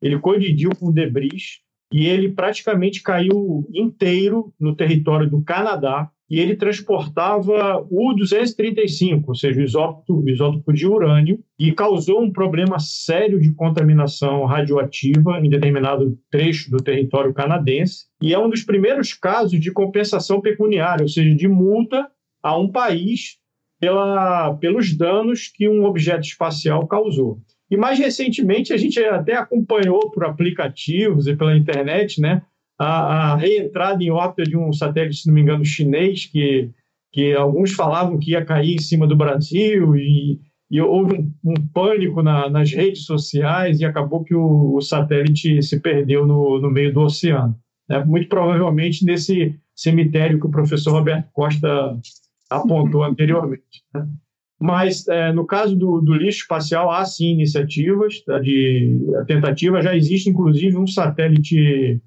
Speaker 4: ele colidiu com debris e ele praticamente caiu inteiro no território do Canadá e ele transportava o 235, ou seja, o isótopo, o isótopo de urânio, e causou um problema sério de contaminação radioativa em determinado trecho do território canadense, e é um dos primeiros casos de compensação pecuniária, ou seja, de multa a um país pela, pelos danos que um objeto espacial causou. E mais recentemente, a gente até acompanhou por aplicativos e pela internet, né? A, a reentrada em órbita de um satélite, se não me engano, chinês, que, que alguns falavam que ia cair em cima do Brasil, e, e houve um, um pânico na, nas redes sociais, e acabou que o, o satélite se perdeu no, no meio do oceano. Né? Muito provavelmente nesse cemitério que o professor Roberto Costa apontou anteriormente. Né? Mas, é, no caso do, do, lixo espacial, há sim iniciativas tá, de tentativa. Já existe, inclusive, um satélite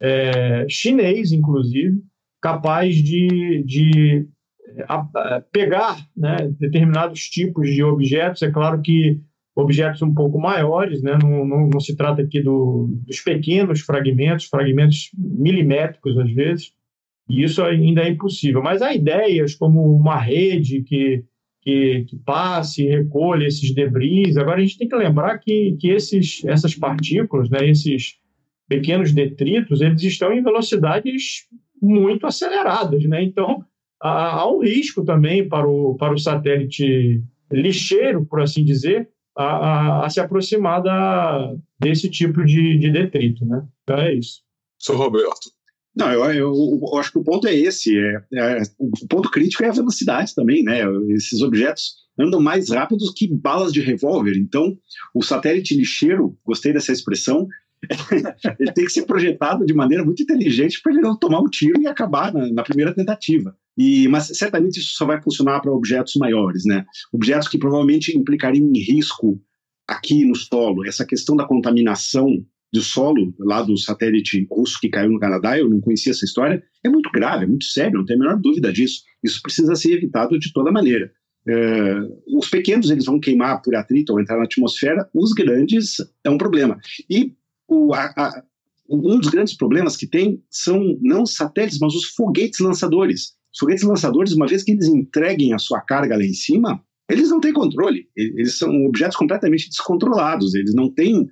Speaker 4: é, chinês, inclusive, capaz de, de a, a pegar né, determinados tipos de objetos. É claro que objetos um pouco maiores, né? não, não, não se trata aqui do, dos pequenos fragmentos, fragmentos milimétricos às vezes, e isso ainda é impossível. Mas há ideias como uma rede que que, que passe, recolha esses debris. Agora, a gente tem que lembrar que, que esses, essas partículas, né, esses pequenos detritos, eles estão em velocidades muito aceleradas. Né? Então, há, há um risco também para o, para o satélite lixeiro, por assim dizer, a, a, a se aproximar da, desse tipo de, de detrito. Né? Então, é isso.
Speaker 2: Sr. Roberto,
Speaker 3: não, eu, eu, eu, acho que o ponto é esse. É, é, o ponto crítico é a velocidade também, né? Esses objetos andam mais rápidos que balas de revólver. Então, o satélite lixeiro, gostei dessa expressão, *laughs* ele tem que ser projetado de maneira muito inteligente para ele não tomar um tiro e acabar na, na primeira tentativa. E, mas certamente isso só vai funcionar para objetos maiores, né? Objetos que provavelmente implicariam em risco aqui no solo. Essa questão da contaminação do solo lá do satélite russo que caiu no Canadá, eu não conhecia essa história, é muito grave, é muito sério, não tem a menor dúvida disso. Isso precisa ser evitado de toda maneira. É, os pequenos eles vão queimar por atrito ou entrar na atmosfera, os grandes é um problema. E o, a, a, um dos grandes problemas que tem são não os satélites, mas os foguetes lançadores. Os foguetes lançadores, uma vez que eles entreguem a sua carga lá em cima, eles não têm controle. Eles são objetos completamente descontrolados. Eles não têm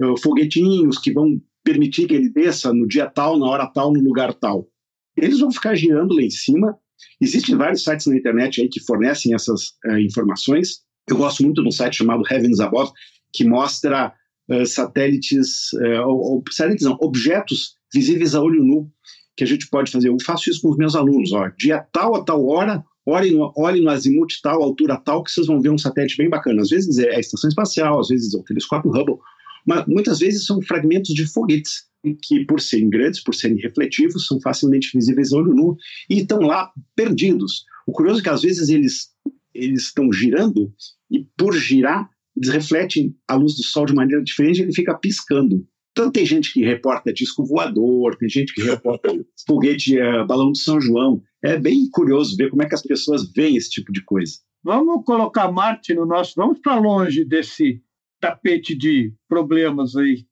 Speaker 3: uh, foguetinhos que vão permitir que ele desça no dia tal, na hora tal, no lugar tal. Eles vão ficar girando lá em cima. Existem vários sites na internet aí que fornecem essas uh, informações. Eu gosto muito de um site chamado Heavens Above, que mostra uh, satélites, ou, satélites não, objetos visíveis a olho nu, que a gente pode fazer. Eu faço isso com os meus alunos. Ó, dia tal a tal hora, olhem no, olhem no azimuth tal, altura tal, que vocês vão ver um satélite bem bacana. Às vezes é a estação espacial, às vezes é o telescópio Hubble, mas muitas vezes são fragmentos de foguetes que, por serem grandes, por serem refletivos, são facilmente visíveis a olho nu e estão lá perdidos. O curioso é que às vezes eles eles estão girando e por girar eles refletem a luz do sol de maneira diferente, ele fica piscando. Então tem gente que reporta disco voador, tem gente que reporta *laughs* foguete, uh, balão de São João. É bem curioso ver como é que as pessoas veem esse tipo de coisa.
Speaker 5: Vamos colocar Marte no nosso. Vamos para longe desse tapete de problemas aí.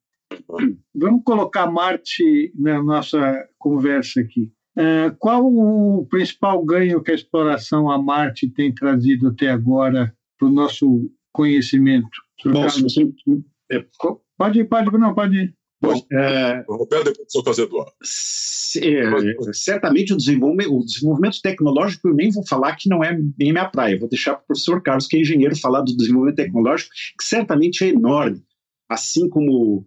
Speaker 5: Vamos colocar Marte na nossa conversa aqui. É, qual o principal ganho que a exploração a Marte tem trazido até agora para o nosso conhecimento? Bom, é, pode, pode, não, pode ir.
Speaker 2: Bom, é, Roberto, depois do fazer Eduardo.
Speaker 3: Certamente o desenvolvimento, o desenvolvimento tecnológico, eu nem vou falar que não é bem minha praia, vou deixar para o professor Carlos, que é engenheiro, falar do desenvolvimento tecnológico, que certamente é enorme. Assim como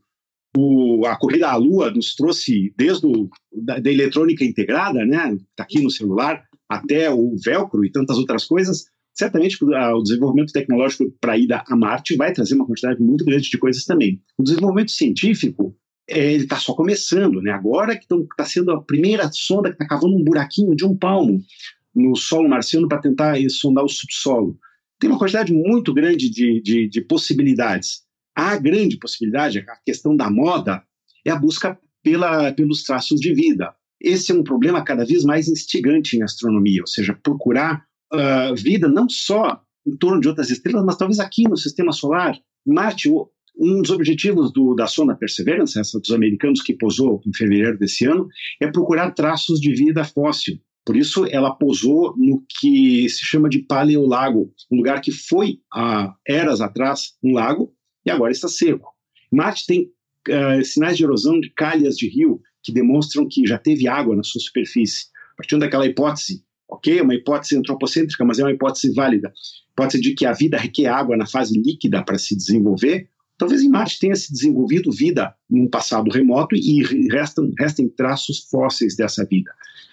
Speaker 3: o, a corrida à Lua nos trouxe desde o, da, da eletrônica integrada, né, está aqui no celular, até o velcro e tantas outras coisas, certamente o desenvolvimento tecnológico para a ida a Marte vai trazer uma quantidade muito grande de coisas também. O desenvolvimento científico ele está só começando, né? Agora que está sendo a primeira sonda que está cavando um buraquinho de um palmo no solo marciano para tentar sondar o subsolo. Tem uma quantidade muito grande de, de, de possibilidades. A grande possibilidade, a questão da moda, é a busca pela, pelos traços de vida. Esse é um problema cada vez mais instigante em astronomia, ou seja, procurar uh, vida não só em torno de outras estrelas, mas talvez aqui no sistema solar. Marte, um dos objetivos do, da sonda Perseverance, essa dos americanos que posou em fevereiro desse ano, é procurar traços de vida fóssil. Por isso, ela posou no que se chama de paleolago, um lugar que foi há eras atrás um lago e agora está seco. Marte tem uh, sinais de erosão de calhas de rio que demonstram que já teve água na sua superfície. Partindo daquela hipótese, ok, é uma hipótese antropocêntrica, mas é uma hipótese válida, hipótese de que a vida requer água na fase líquida para se desenvolver, talvez em Marte tenha se desenvolvido vida num passado remoto e restam, restem traços fósseis dessa vida.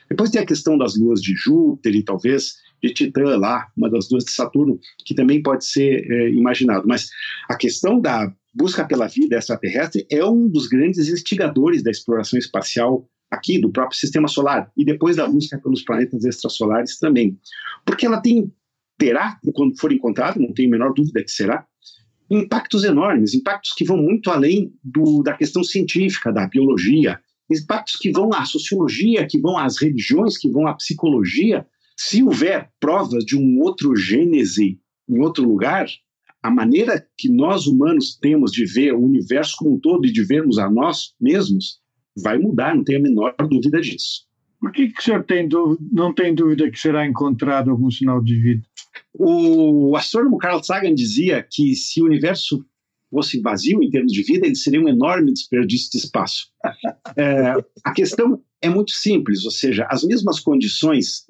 Speaker 3: Depois tem a questão das luas de Júpiter e talvez de Titã lá, uma das luas de Saturno, que também pode ser é, imaginado. Mas a questão da busca pela vida extraterrestre é um dos grandes instigadores da exploração espacial aqui do próprio sistema solar e depois da busca pelos planetas extrasolares também. Porque ela tem terá, quando for encontrado, não tenho a menor dúvida que será, impactos enormes, impactos que vão muito além do, da questão científica, da biologia, impactos que vão à sociologia, que vão às religiões, que vão à psicologia. Se houver provas de um outro gênese em outro lugar, a maneira que nós humanos temos de ver o universo como um todo e de vermos a nós mesmos vai mudar, não tenho a menor dúvida disso.
Speaker 5: Por que, que o senhor tem dúvida, não tem dúvida que será encontrado algum sinal de vida?
Speaker 3: O astrônomo Carl Sagan dizia que se o universo fosse vazio em termos de vida, ele seria um enorme desperdício de espaço. *laughs* É, a questão é muito simples, ou seja, as mesmas condições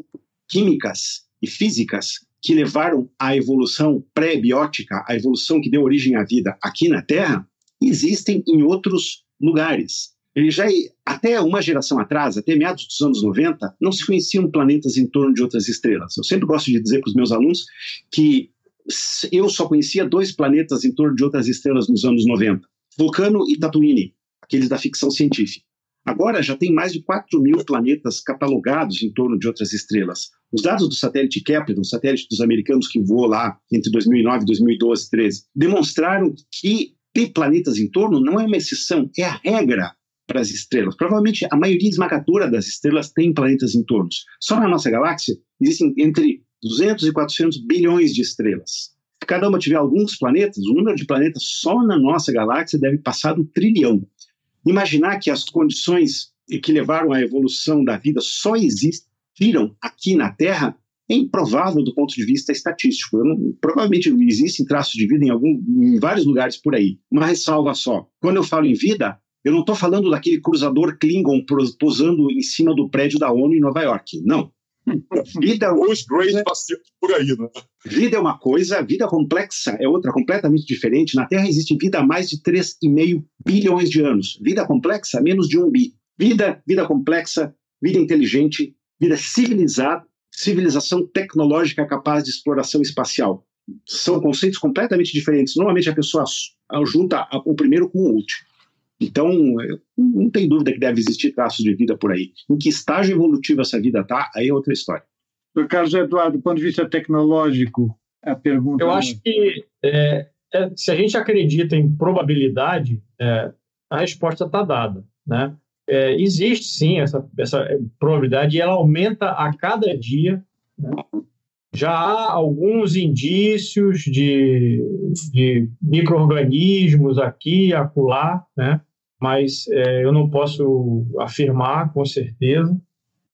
Speaker 3: químicas e físicas que levaram à evolução pré-biótica, a evolução que deu origem à vida aqui na Terra, existem em outros lugares. Ele já até uma geração atrás, até meados dos anos 90, não se conheciam planetas em torno de outras estrelas. Eu sempre gosto de dizer para os meus alunos que eu só conhecia dois planetas em torno de outras estrelas nos anos 90, Vulcano e Tatooine, aqueles da ficção científica. Agora já tem mais de 4 mil planetas catalogados em torno de outras estrelas. Os dados do satélite Kepler, um satélite dos americanos que voou lá entre 2009, 2012 e 2013, demonstraram que ter planetas em torno não é uma exceção, é a regra para as estrelas. Provavelmente a maioria esmagadora das estrelas tem planetas em torno. Só na nossa galáxia existem entre 200 e 400 bilhões de estrelas. Se cada uma tiver alguns planetas, o número de planetas só na nossa galáxia deve passar do trilhão. Imaginar que as condições que levaram à evolução da vida só existiram aqui na Terra é improvável do ponto de vista estatístico. Não, provavelmente existem traços de vida em, algum, em vários lugares por aí. Uma ressalva só: quando eu falo em vida, eu não estou falando daquele cruzador Klingon posando em cima do prédio da ONU em Nova York. Não. *laughs*
Speaker 2: Vida, Os Great por aí, né?
Speaker 3: Vida é uma coisa, vida complexa é outra, completamente diferente. Na Terra existe vida há mais de 3,5 bilhões de anos. Vida complexa, menos de um bi. Vida, vida complexa, vida inteligente, vida civilizada, civilização tecnológica capaz de exploração espacial. São conceitos completamente diferentes. Normalmente a pessoa junta o primeiro com o último. Então, não tem dúvida que deve existir traços de vida por aí. Em que estágio evolutivo essa vida está, aí é outra história.
Speaker 5: Carlos Eduardo, do ponto de vista tecnológico, a pergunta.
Speaker 4: Eu acho que é, é, se a gente acredita em probabilidade, é, a resposta está dada. Né? É, existe sim essa, essa probabilidade e ela aumenta a cada dia. Né? Já há alguns indícios de, de micro-organismos aqui e acolá, né? mas é, eu não posso afirmar com certeza.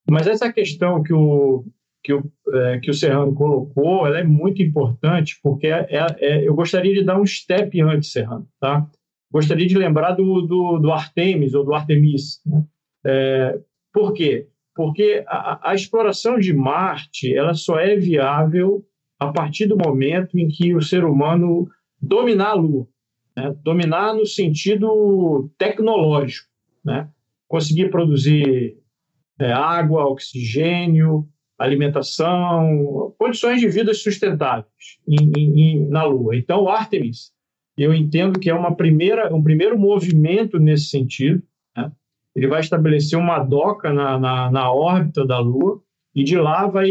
Speaker 4: Mas essa questão que o, que o, é, que o Serrano colocou, ela é muito importante, porque é, é, é eu gostaria de dar um step antes, Serrano. Tá? Gostaria de lembrar do, do, do Artemis ou do Artemis. Né? É, por quê? Porque a, a, exploração de Marte ela só é viável a partir do momento em que o ser humano dominar a Lua, né? dominar no sentido tecnológico, né? conseguir produzir é, água, oxigênio, alimentação, condições de vida sustentáveis em, em, na Lua. Então, Artemis, eu entendo que é uma primeira, um primeiro movimento nesse sentido, ele vai estabelecer uma doca na, na, na órbita da Lua e de lá vai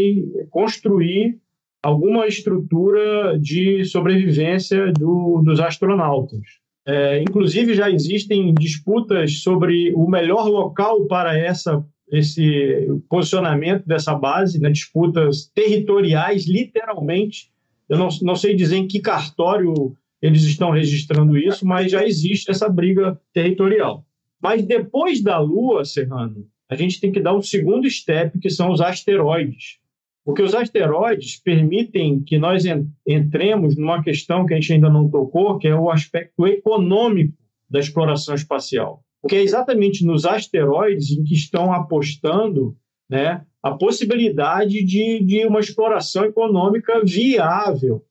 Speaker 4: construir alguma estrutura de sobrevivência do, dos astronautas. É, inclusive, já existem disputas sobre o melhor local para essa, esse posicionamento dessa base, né, disputas territoriais, literalmente. Eu não, não sei dizer em que cartório eles estão registrando isso, mas já existe essa briga territorial. Mas depois da Lua, Serrano, a gente tem que dar um segundo step, que são os asteroides. Porque os asteroides permitem que nós entremos numa questão que a gente ainda não tocou, que é o aspecto econômico da exploração espacial. Porque é exatamente nos asteroides em que estão apostando né, a possibilidade de, de uma exploração econômica viável.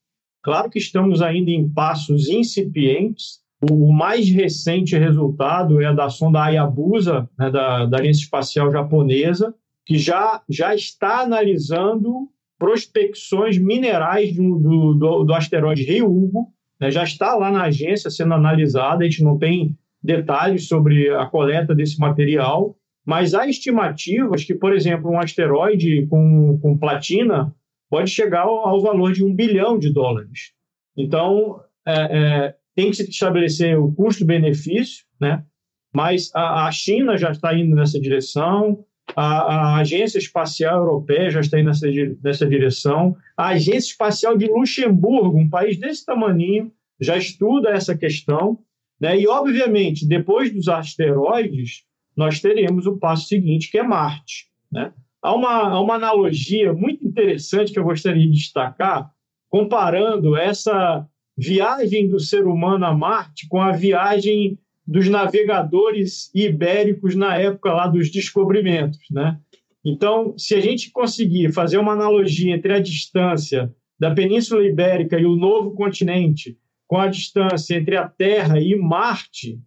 Speaker 4: Claro que estamos ainda em passos incipientes. O mais recente resultado é a da sonda Hayabusa, né, da, da Agência Espacial Japonesa, que já, já está analisando prospecções minerais do, do, do asteroide Ryugu, né, já está lá na agência sendo analisada, a gente não tem detalhes sobre a coleta desse material, mas há estimativas que, por exemplo, um asteroide com, com platina pode chegar ao, ao valor de um bilhão de dólares. Então, é, é, tem que se estabelecer o custo-benefício, né? mas a, a, China já está indo nessa direção, a, a, Agência Espacial Europeia já está indo nessa, nessa direção, a Agência Espacial de Luxemburgo, um país desse tamanho, já estuda essa questão, né? E, obviamente, depois dos asteroides, nós teremos o passo seguinte, que é Marte. Né? Há, uma, há uma analogia muito interessante que eu gostaria de destacar, comparando essa viagem do ser humano a Marte com a viagem dos navegadores ibéricos na época lá dos descobrimentos, né? Então, se a gente conseguir fazer uma analogia entre a distância da Península Ibérica e o novo continente com a distância entre a Terra e Marte,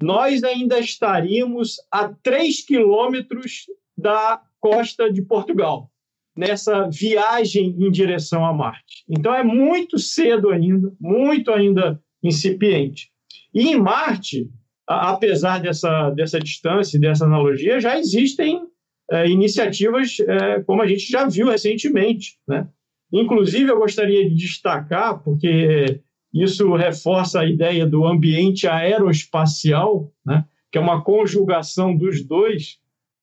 Speaker 4: nós ainda estaríamos a 3 quilômetros da costa de Portugal, nessa viagem em direção a Marte. Então é muito cedo ainda, muito ainda incipiente. E em Marte, apesar dessa, dessa distância, dessa analogia, já existem é, iniciativas é, como a gente já viu recentemente. Né? Inclusive, eu gostaria de destacar, porque isso reforça a ideia do ambiente aeroespacial, né? que é uma conjugação dos dois.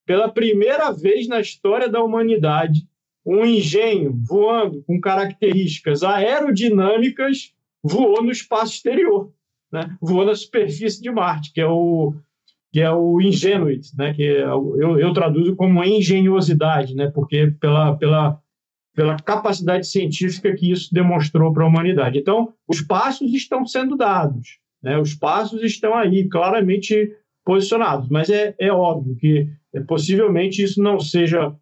Speaker 4: Pela primeira vez na história da humanidade, um engenho voando com características aerodinâmicas voou no espaço exterior, né? voou na superfície de Marte, que é o que é o ingenuity, né? que é, eu, eu traduzo como engenhosidade, né? porque pela, pela pela capacidade científica que isso demonstrou para a humanidade. Então, os passos estão sendo dados, né? os passos estão aí claramente posicionados, mas é, é óbvio que é, possivelmente isso não seja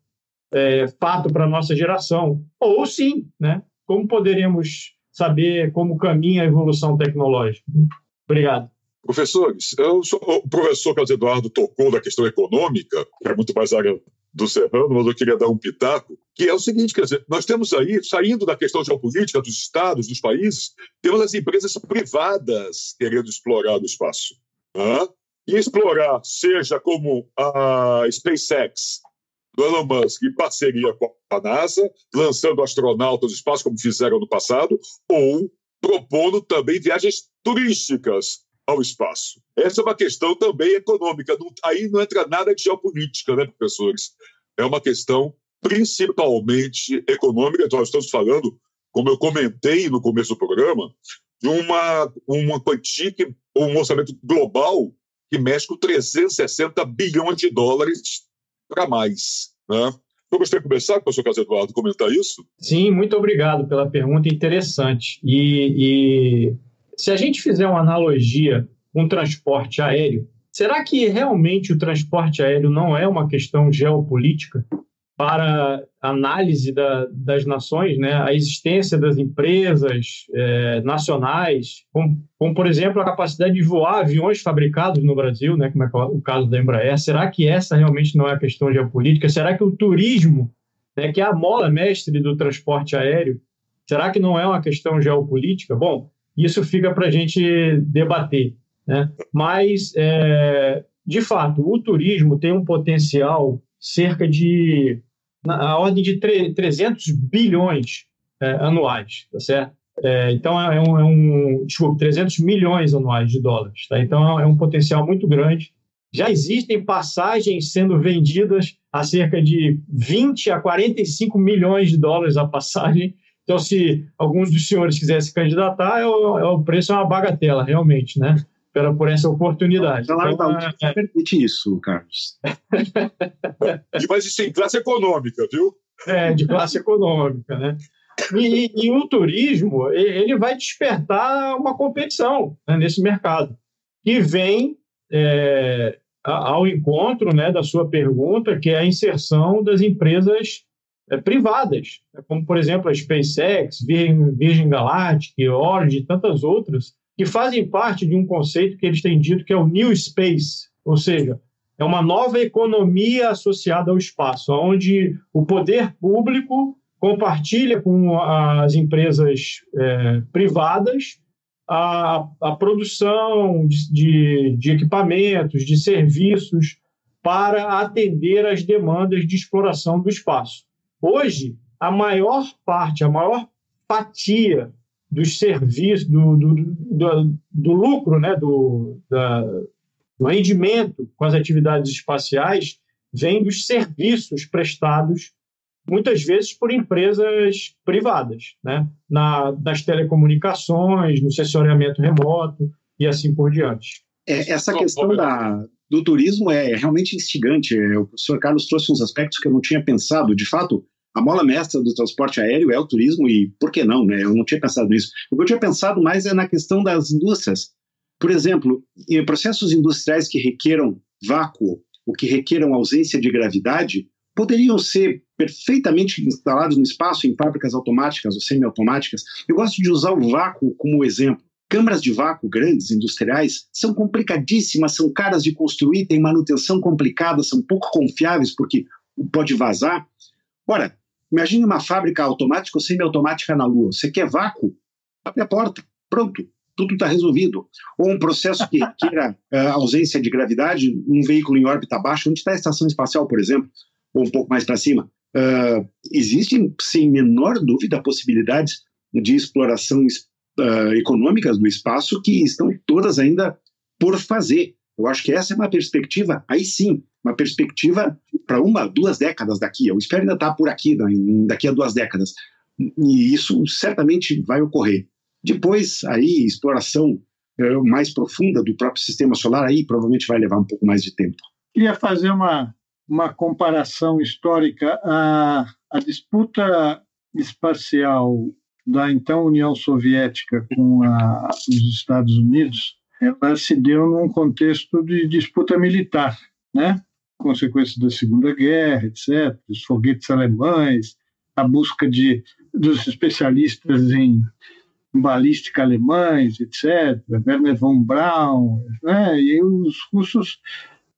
Speaker 4: é, fato para a nossa geração, ou sim, né? como poderemos saber como caminha a evolução tecnológica? Obrigado.
Speaker 2: Professores, eu sou, o professor Carlos Eduardo tocou da questão econômica, que é muito mais área do Serrano, mas eu queria dar um pitaco, que é o seguinte, quer dizer, nós temos aí, saindo da questão geopolítica dos estados, dos países, temos as empresas privadas querendo explorar o espaço. Né? E explorar, seja como a SpaceX, do Elon Musk, em parceria com a NASA, lançando astronautas no espaço, como fizeram no passado, ou propondo também viagens turísticas ao espaço. Essa é uma questão também econômica. Não, aí não entra nada de geopolítica, né, professores? É uma questão principalmente econômica. Então, nós estamos falando, como eu comentei no começo do programa, de uma, uma quantia, que, um orçamento global que mexe com 360 bilhões de dólares para mais. Né? Eu gostaria de começar, professor Carlos Eduardo, comentar isso?
Speaker 4: Sim, muito obrigado pela pergunta interessante. E, e se a gente fizer uma analogia com o transporte aéreo, será que realmente o transporte aéreo não é uma questão geopolítica para análise da, das nações, né? a existência das empresas é, nacionais, como, como, por exemplo, a capacidade de voar aviões fabricados no Brasil, né? como é, é o caso da Embraer. Será que essa realmente não é a questão geopolítica? Será que o turismo, né, que é a mola mestre do transporte aéreo, será que não é uma questão geopolítica? Bom, isso fica para a gente debater. Né? Mas, é, de fato, o turismo tem um potencial cerca de, na ordem de 300 bilhões é, anuais, tá certo? É, então, é um, é um, desculpa, 300 milhões anuais de dólares. Tá? Então, é um potencial muito grande. já existem passagens sendo vendidas a cerca de 20 a 45 milhões de dólares a passagem. Então, se alguns dos senhores quisessem candidatar, é é o preço é uma bagatela, realmente, né? Pela, por essa oportunidade.
Speaker 3: Então, não, é... permite isso, Carlos.
Speaker 2: Mas isso em classe econômica, viu?
Speaker 4: É, de classe econômica, né? E, e, o turismo, ele vai despertar uma competição né, nesse mercado, que vem é, ao encontro né, da sua pergunta, que é a inserção das empresas é, privadas, né, como, por exemplo, a SpaceX, Virgin, Virgin Galactic, Origin e tantas outras, que fazem parte de um conceito que eles têm dito que é o New Space, ou seja, é uma nova economia associada ao espaço, onde o poder público compartilha com as empresas é, privadas a, a produção de, de, de equipamentos, de serviços para atender às demandas de exploração do espaço. Hoje, a maior parte, a maior fatia dos serviços, do, do, do, do lucro, né, do, da, do rendimento com as atividades espaciais, vem dos serviços prestados muitas vezes por empresas privadas, né? Na, nas telecomunicações, no sensoriamento remoto e assim por diante.
Speaker 3: É, essa questão da, do turismo é realmente instigante. O professor Carlos trouxe uns aspectos que eu não tinha pensado. De fato, a mola mestra do transporte aéreo é o turismo e por que não, né? Eu não tinha pensado nisso. O que eu tinha pensado mais é na questão das indústrias. Por exemplo, em processos industriais que requeram vácuo, ou que requeram ausência de gravidade, poderiam ser perfeitamente instalados no espaço em fábricas automáticas ou semiautomáticas. Eu gosto de usar o vácuo como exemplo. Câmaras de vácuo grandes, industriais, são complicadíssimas, são caras de construir, têm manutenção complicada, são pouco confiáveis porque pode vazar. Ora, imagine uma fábrica automática ou semiautomática na Lua. Você quer vácuo? Abre a porta. Pronto tudo está resolvido. Ou um processo que *laughs* queira uh, ausência de gravidade, um veículo em órbita baixa, onde está a estação espacial, por exemplo ou um pouco mais para cima. Uh, existem, sem menor dúvida, possibilidades de exploração uh, econômicas do espaço que estão todas ainda por fazer. Eu acho que essa é uma perspectiva, aí sim, uma perspectiva para uma, duas décadas daqui. Eu espero ainda estar tá por aqui, daqui a duas décadas. E isso certamente vai ocorrer. Depois, aí, exploração uh, mais profunda do próprio sistema solar, aí provavelmente vai levar um pouco mais de tempo.
Speaker 5: Queria fazer uma uma comparação histórica, a, a disputa espacial da então União Soviética com a, os Estados Unidos, ela se deu num contexto de disputa militar, né? Consequência da Segunda Guerra, etc., os foguetes alemães, a busca de dos especialistas em balística alemães, etc., Werner von Braun, né? E os russos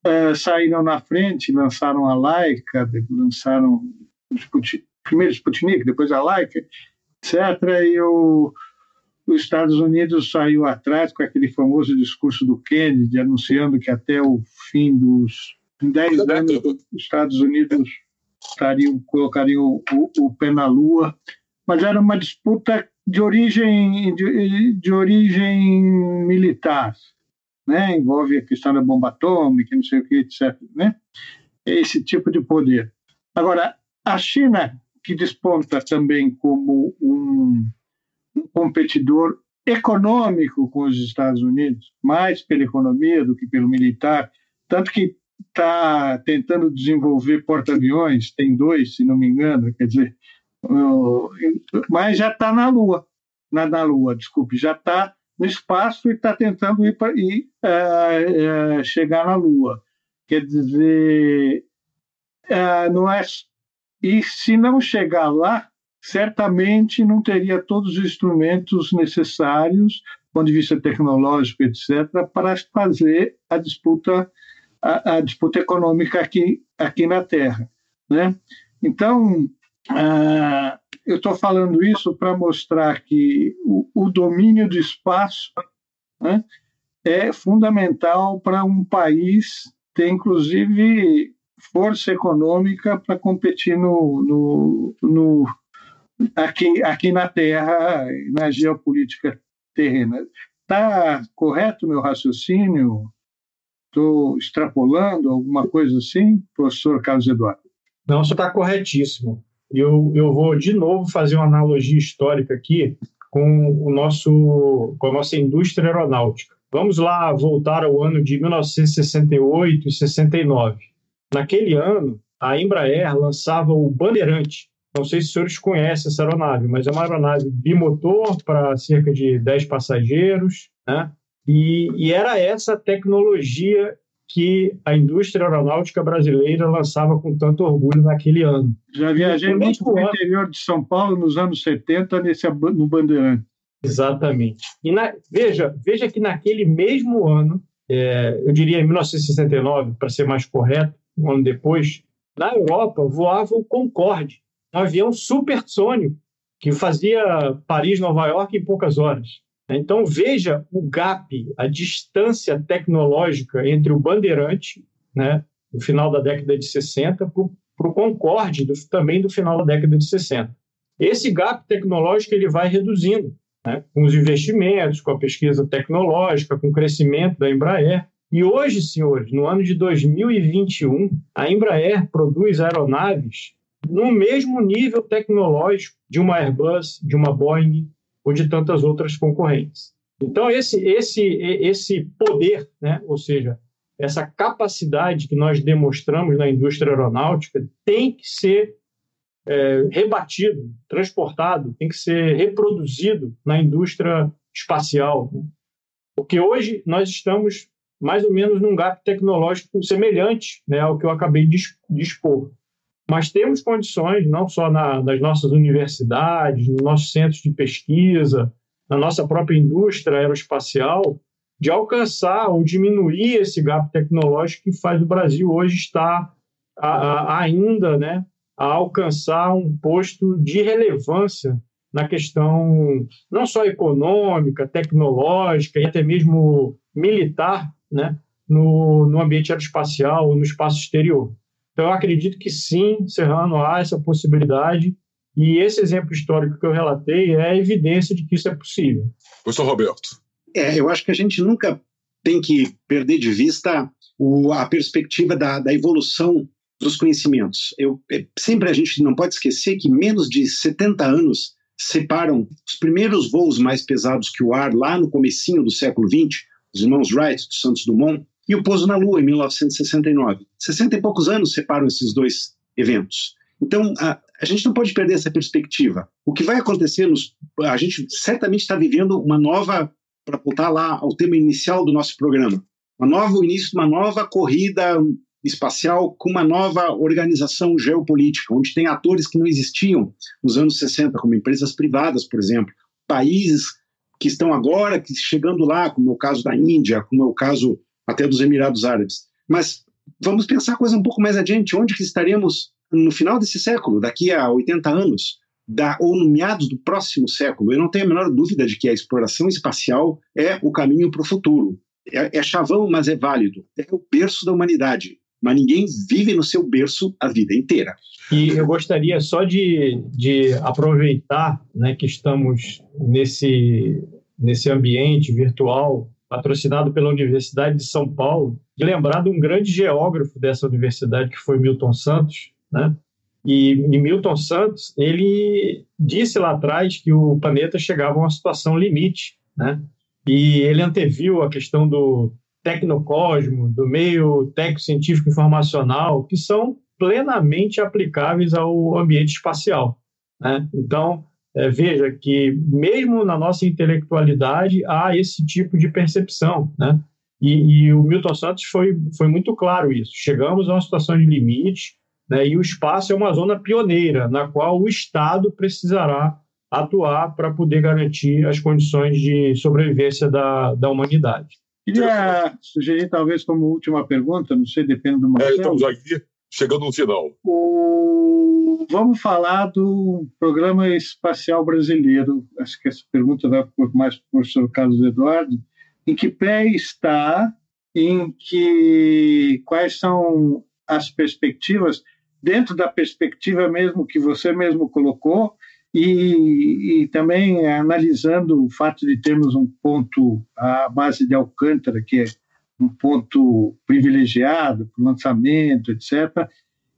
Speaker 5: é, saíram na frente, lançaram a Laika, lançaram Sputnik, primeiro Sputnik, depois a Laika, etc. E o, os Estados Unidos saiu atrás com aquele famoso discurso do Kennedy, anunciando que até o fim dos 10 anos os Estados Unidos estariam, colocariam o, o, o pé na Lua, mas era uma disputa de origem, de, de origem militar né? envolve a questão da bomba atômica, não sei o que, etc. Né? Esse tipo de poder. Agora, a China, que desponta também como um, um competidor econômico com os Estados Unidos, mais pela economia do que pelo militar, tanto que está tentando desenvolver porta-aviões, tem dois, se não me engano, quer dizer, mas já está na Lua, na, na Lua, desculpe, já está no espaço e está tentando ir, pra, ir é, é, chegar na Lua. Quer dizer, é, não é. E se não chegar lá, certamente não teria todos os instrumentos necessários, do ponto de vista tecnológico, etc., para fazer a disputa, a, a disputa econômica aqui, aqui na Terra. Né? Então, ah, eu estou falando isso para mostrar que o, o, domínio do espaço né, é fundamental para um país ter, inclusive, força econômica para competir no, no, no, aqui, aqui na Terra, na geopolítica terrena. Está correto meu raciocínio? Estou extrapolando alguma coisa assim, professor Carlos Eduardo?
Speaker 4: Não, você está corretíssimo. Eu, eu vou de novo fazer uma analogia histórica aqui com o nosso com a nossa indústria aeronáutica. Vamos lá voltar ao ano de 1968 e 69. Naquele ano, a Embraer lançava o Bandeirante. Não sei se os senhores conhecem essa aeronave, mas é uma aeronave bimotor para cerca de 10 passageiros, né? E, e era essa tecnologia que a indústria aeronáutica brasileira lançava com tanto orgulho naquele ano.
Speaker 5: Já viajei muito no interior de São Paulo nos anos 70 nesse, no Bandeirante.
Speaker 4: Exatamente. E na, veja, veja que naquele mesmo ano, é, eu diria em 1969, para ser mais correto, um ano depois, na Europa voava o Concorde, um avião supersônico que fazia Paris-Nova York em poucas horas. Então veja o gap, a distância tecnológica entre o Bandeirante, né, no final da década de 60, para o Concorde, do, também do final da década de 60. Esse gap tecnológico ele vai reduzindo, né, com os investimentos, com a pesquisa tecnológica, com o crescimento da Embraer. E hoje, senhores, no ano de 2021, a Embraer produz aeronaves no mesmo nível tecnológico de uma Airbus, de uma Boeing, ou de tantas outras concorrentes. Então, esse, esse, esse poder, né, ou seja, essa capacidade que nós demonstramos na indústria aeronáutica tem que ser é, rebatido, transportado, tem que ser reproduzido na indústria espacial. Né? Porque hoje nós estamos mais ou menos num gap tecnológico semelhante né, ao que eu acabei de expor. Mas temos condições, não só na, nas nossas universidades, nos nossos centros de pesquisa, na nossa própria indústria aeroespacial, de alcançar ou diminuir esse gap tecnológico que faz o Brasil hoje estar a, a, ainda né, a alcançar um posto de relevância na questão não só econômica, tecnológica e até mesmo militar né, no, no ambiente aeroespacial ou no espaço exterior. Então, eu acredito que sim, Serrano, há essa possibilidade. E esse exemplo histórico que eu relatei é a evidência de que isso é possível.
Speaker 2: Professor Roberto.
Speaker 3: É, eu acho que a gente nunca tem que perder de vista o, a perspectiva da, da evolução dos conhecimentos. Eu, é, sempre a gente não pode esquecer que menos de 70 anos separam os primeiros voos mais pesados que o ar lá no comecinho do século XX, os irmãos Wright, dos Santos Dumont, e o pouso na Lua, em 1969. 60 e poucos anos separam esses dois eventos. Então, a, a gente não pode perder essa perspectiva. O que vai acontecer, nos, a gente certamente está vivendo uma nova, para voltar lá ao tema inicial do nosso programa, uma nova, o início de uma nova corrida espacial com uma nova organização geopolítica, onde tem atores que não existiam nos anos 60, como empresas privadas, por exemplo, países que estão agora chegando lá, como é o caso da Índia, como é o caso até dos Emirados Árabes. Mas vamos pensar a coisa um pouco mais adiante. Onde que estaremos no final desse século, daqui a 80 anos, da, ou no meados do próximo século? Eu não tenho a menor dúvida de que a exploração espacial é o caminho para o futuro. É, é chavão, mas é válido. É o berço da humanidade. Mas ninguém vive no seu berço a vida inteira.
Speaker 4: E eu gostaria só de, de aproveitar né, que estamos nesse, nesse ambiente virtual patrocinado pela Universidade de São Paulo, lembrar de um grande geógrafo dessa universidade, que foi Milton Santos, né? E, e, Milton Santos, ele disse lá atrás que o planeta chegava a uma situação limite, né? E ele anteviu a questão do tecnocosmo, do meio técnico-científico informacional, que são plenamente aplicáveis ao ambiente espacial, né? Então, é, veja que mesmo na nossa intelectualidade há esse tipo de percepção, né? E, e, o Milton Santos foi, foi muito claro isso. Chegamos a uma situação de limite, né? E o espaço é uma zona pioneira na qual o Estado precisará atuar para poder garantir as condições de sobrevivência da, da humanidade.
Speaker 5: Queria sugerir, talvez, como última pergunta, não sei, depende do
Speaker 2: momento. É, estamos aqui chegando no final.
Speaker 5: O... Vamos falar do Programa Espacial Brasileiro. Acho que essa pergunta vai mais para o professor Carlos Eduardo. Em que pé está? Em que quais são as perspectivas dentro da perspectiva mesmo que você mesmo colocou e, e, também analisando o fato de termos um ponto à base de Alcântara, que é um ponto privilegiado para o lançamento, etc.,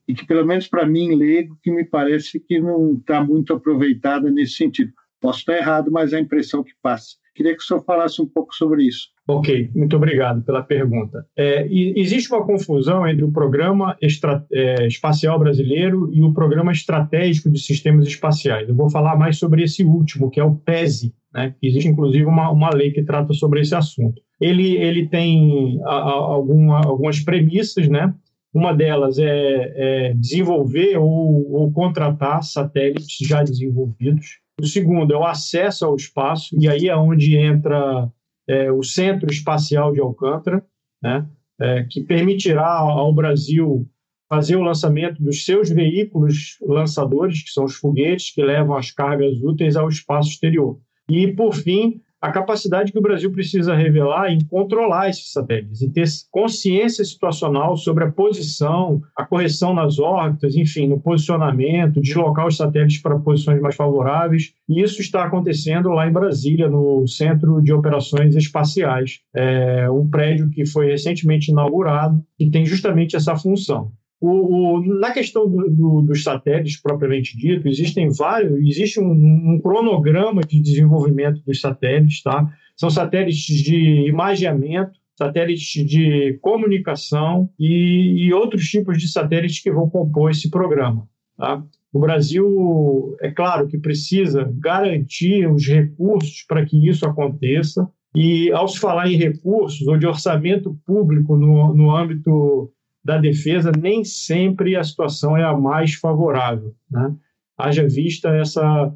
Speaker 5: e que, pelo menos para mim, leigo, que me parece que não está muito aproveitada nesse sentido. Posso estar errado, mas é a impressão que passa. Queria que o senhor falasse um pouco sobre isso.
Speaker 4: Ok, muito obrigado pela pergunta. É, existe uma confusão entre o Programa Estra é, Espacial Brasileiro e o Programa Estratégico de Sistemas Espaciais. Eu vou falar mais sobre esse último, que é o PESE. Né? Existe, inclusive, uma, uma lei que trata sobre esse assunto. Ele, ele tem a, a, alguma, algumas premissas, né? Uma delas é, é desenvolver ou, ou contratar satélites já desenvolvidos o segundo é o acesso ao espaço, e aí é onde entra é, o Centro Espacial de Alcântara, né, é, que permitirá ao Brasil fazer o lançamento dos seus veículos lançadores, que são os foguetes que levam as cargas úteis ao espaço exterior. E, por fim, a capacidade que o Brasil precisa revelar em controlar esses satélites, em ter consciência situacional sobre a posição, a correção nas órbitas, enfim, no posicionamento, deslocar os satélites para posições mais favoráveis. E isso está acontecendo lá em Brasília, no Centro de Operações Espaciais, é um prédio que foi recentemente inaugurado e tem justamente essa função. O, o, na questão do, do, dos satélites propriamente dito, existem vários, existe um, um, cronograma de desenvolvimento dos satélites, tá? São satélites de imageamento, satélites de comunicação e, e outros tipos de satélites que vão compor esse programa, tá? O Brasil, é claro que precisa garantir os recursos para que isso aconteça, e ao se falar em recursos ou de orçamento público no, no âmbito da defesa, nem sempre a situação é a mais favorável. Né? Haja vista essa,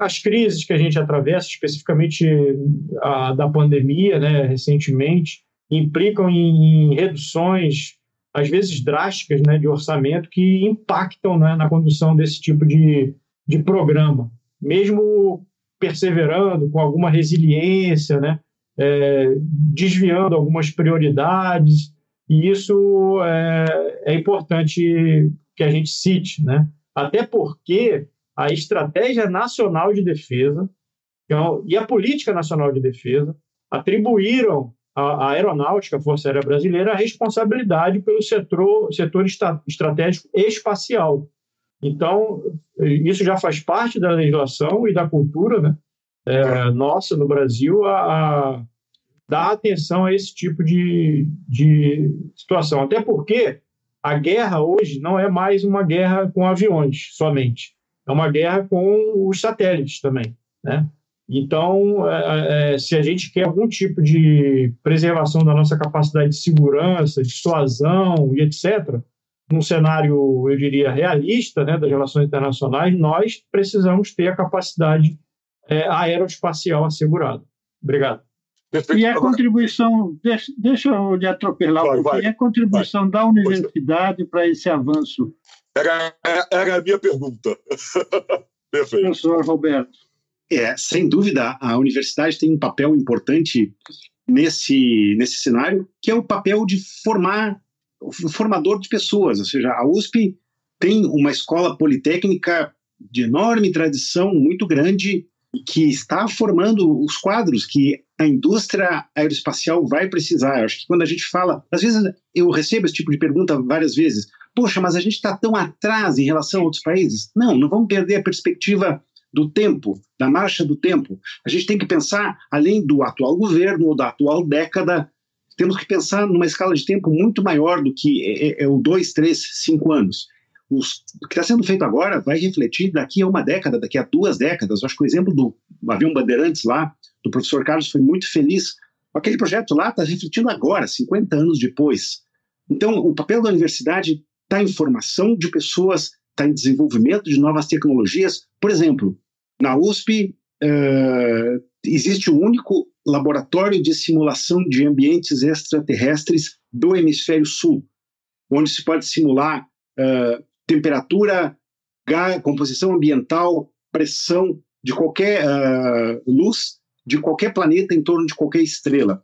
Speaker 4: as crises que a gente atravessa, especificamente a da pandemia, né, recentemente, implicam em, em, reduções, às vezes drásticas, né, de orçamento que impactam né, na condução desse tipo de, de programa. Mesmo perseverando com alguma resiliência, né, é, desviando algumas prioridades, e isso é, é importante que a gente cite, né? até porque a Estratégia Nacional de Defesa é e a Política Nacional de Defesa atribuíram à Aeronáutica, Força Aérea Brasileira, a responsabilidade pelo setor, setor estratégico espacial. Então, isso já faz parte da legislação e da cultura né? É, nossa no Brasil, a, dar atenção a esse tipo de, de situação. Até porque a guerra hoje não é mais uma guerra com aviões somente, é uma guerra com os satélites também. Né? Então, é, é, se a gente quer algum tipo de preservação da nossa capacidade de segurança, dissuasão e etc., num cenário, eu diria, realista né, das relações internacionais, nós precisamos ter a capacidade é, aeroespacial assegurada. Obrigado.
Speaker 5: Perfeito. E a contribuição, deixa, deixa eu lhe atropelar vai, um pouquinho, vai, a contribuição vai. da universidade para esse avanço?
Speaker 2: Era, era a minha pergunta. *laughs*
Speaker 5: Perfeito. Professor Roberto.
Speaker 3: É, sem dúvida, a universidade tem um papel importante nesse, nesse cenário, que é o papel de formar, o formador de pessoas, ou seja, a USP tem uma escola politécnica de enorme tradição, muito grande, que está formando os quadros que a indústria aeroespacial vai precisar. Eu acho que quando a gente fala, às vezes eu recebo esse tipo de pergunta várias vezes. Poxa, mas a gente está tão atrás em relação a outros países? Não, não vamos perder a perspectiva do tempo, da marcha do tempo. A gente tem que pensar além do atual governo ou da atual década. Temos que pensar numa escala de tempo muito maior do que é, é, é o dois, três, cinco anos os, o que está sendo feito agora vai refletir daqui a uma década, daqui a duas décadas. Eu acho que o exemplo do avião Bandeirantes lá, do professor Carlos, foi muito feliz. Aquele projeto lá está refletindo agora, 50 anos depois. Então, o papel da universidade está em formação de pessoas, está em desenvolvimento de novas tecnologias. Por exemplo, na USP uh, existe o único laboratório de simulação de ambientes extraterrestres do hemisfério sul, onde se pode simular uh, temperatura, composição ambiental, pressão de qualquer uh, luz de qualquer planeta em torno de qualquer estrela.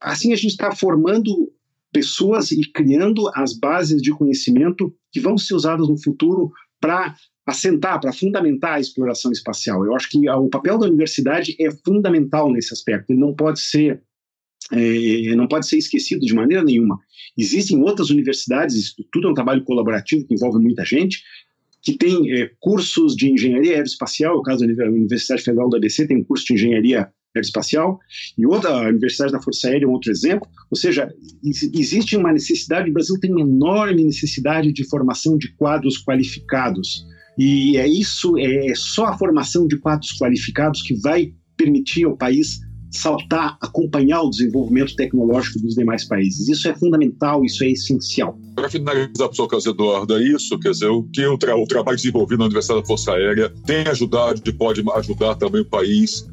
Speaker 3: Assim a gente está formando pessoas e criando as bases de conhecimento que vão ser usadas no futuro para assentar, para fundamentar a exploração espacial. Eu acho que o papel da universidade é fundamental nesse aspecto. Ele não pode ser é, não pode ser esquecido de maneira nenhuma. Existem outras universidades, tudo é um trabalho colaborativo que envolve muita gente, que tem é, cursos de engenharia aeroespacial, o caso da Universidade Federal do ABC tem um curso de engenharia aeroespacial, e outra, a Universidade da Força Aérea é um outro exemplo, ou seja, existe uma necessidade, o Brasil tem uma enorme necessidade de formação de quadros qualificados, e é isso, é só a formação de quadros qualificados que vai permitir ao país saltar, acompanhar o desenvolvimento tecnológico dos demais países. Isso é fundamental, isso é essencial.
Speaker 2: Para finalizar, professor Carlos Eduardo, é isso? Quer dizer, o que o, tra o trabalho desenvolvido na Universidade da Força Aérea tem ajudado e pode ajudar também o país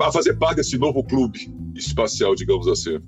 Speaker 2: a fazer parte desse novo clube espacial, digamos assim.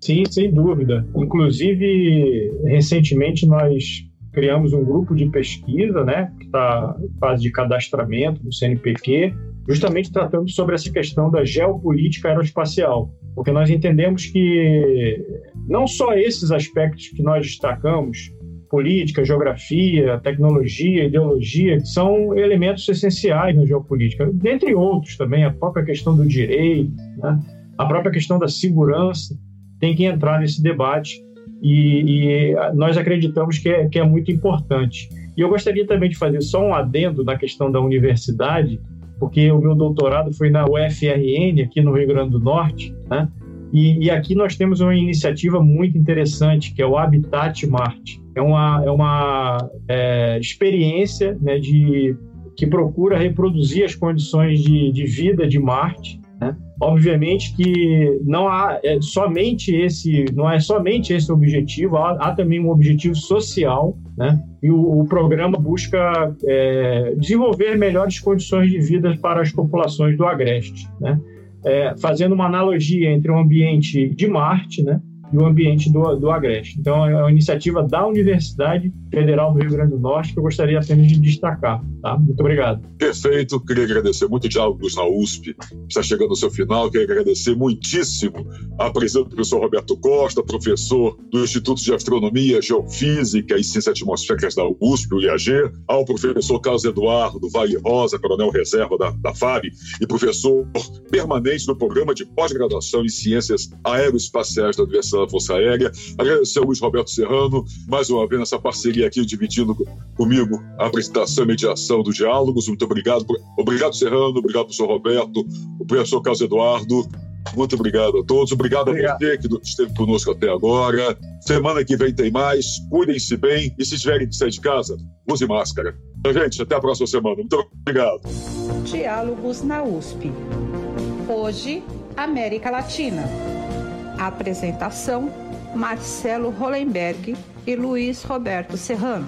Speaker 4: Sim, sem dúvida. Inclusive, recentemente nós criamos um grupo de pesquisa, né, que está em fase de cadastramento do CNPq, justamente tratando sobre essa questão da geopolítica aeroespacial, porque nós entendemos que não só esses aspectos que nós destacamos, política, geografia, tecnologia, ideologia, são elementos essenciais na geopolítica, dentre outros também, a própria questão do direito, né? a própria questão da segurança, tem que entrar nesse debate e, e nós acreditamos que é, que é muito importante. E eu gostaria também de fazer só um adendo na questão da universidade, porque o meu doutorado foi na UFRN, aqui no Rio Grande do Norte, né? E, e, aqui nós temos uma iniciativa muito interessante, que é o Habitat Marte. É uma, é uma é, experiência né, de, que procura reproduzir as condições de, de vida de Marte? Obviamente que não há é, somente esse, não é somente esse objetivo, há, há também um objetivo social, né? E o, o programa busca é, desenvolver melhores condições de vida para as populações do Agreste, né? É, fazendo uma analogia entre o ambiente de Marte, né? E o ambiente do, do Agreste. Então, é uma iniciativa da Universidade Federal do Rio Grande do Norte que eu gostaria apenas de destacar. Tá? Muito obrigado.
Speaker 2: Perfeito. Queria agradecer muito o Diálogos na USP. Está chegando ao seu final. Queria agradecer muitíssimo a presença do professor Roberto Costa, professor do Instituto de Astronomia, Geofísica e Ciências Atmosféricas da USP, o IAG, ao professor Carlos Eduardo Vale Rosa, coronel reserva da, da FAB e professor permanente do Programa de Pós-Graduação em Ciências Aeroespaciais da Universidade da Força Aérea. Agradecer ao Luiz Roberto Serrano, mais uma vez nessa parceria aqui, dividindo comigo a apresentação e mediação dos diálogos. Muito obrigado. Obrigado, Serrano. Obrigado, professor Roberto. O professor Carlos Eduardo. Muito obrigado a todos. Obrigado, obrigado. a você que esteve conosco até agora. Semana que vem tem mais. Cuidem-se bem. E se tiverem que sair de casa, use máscara. Então, gente, até a próxima semana. Muito obrigado.
Speaker 1: Diálogos na USP. Hoje, América Latina. Apresentação: Marcelo Hollenberg e Luiz Roberto Serrano.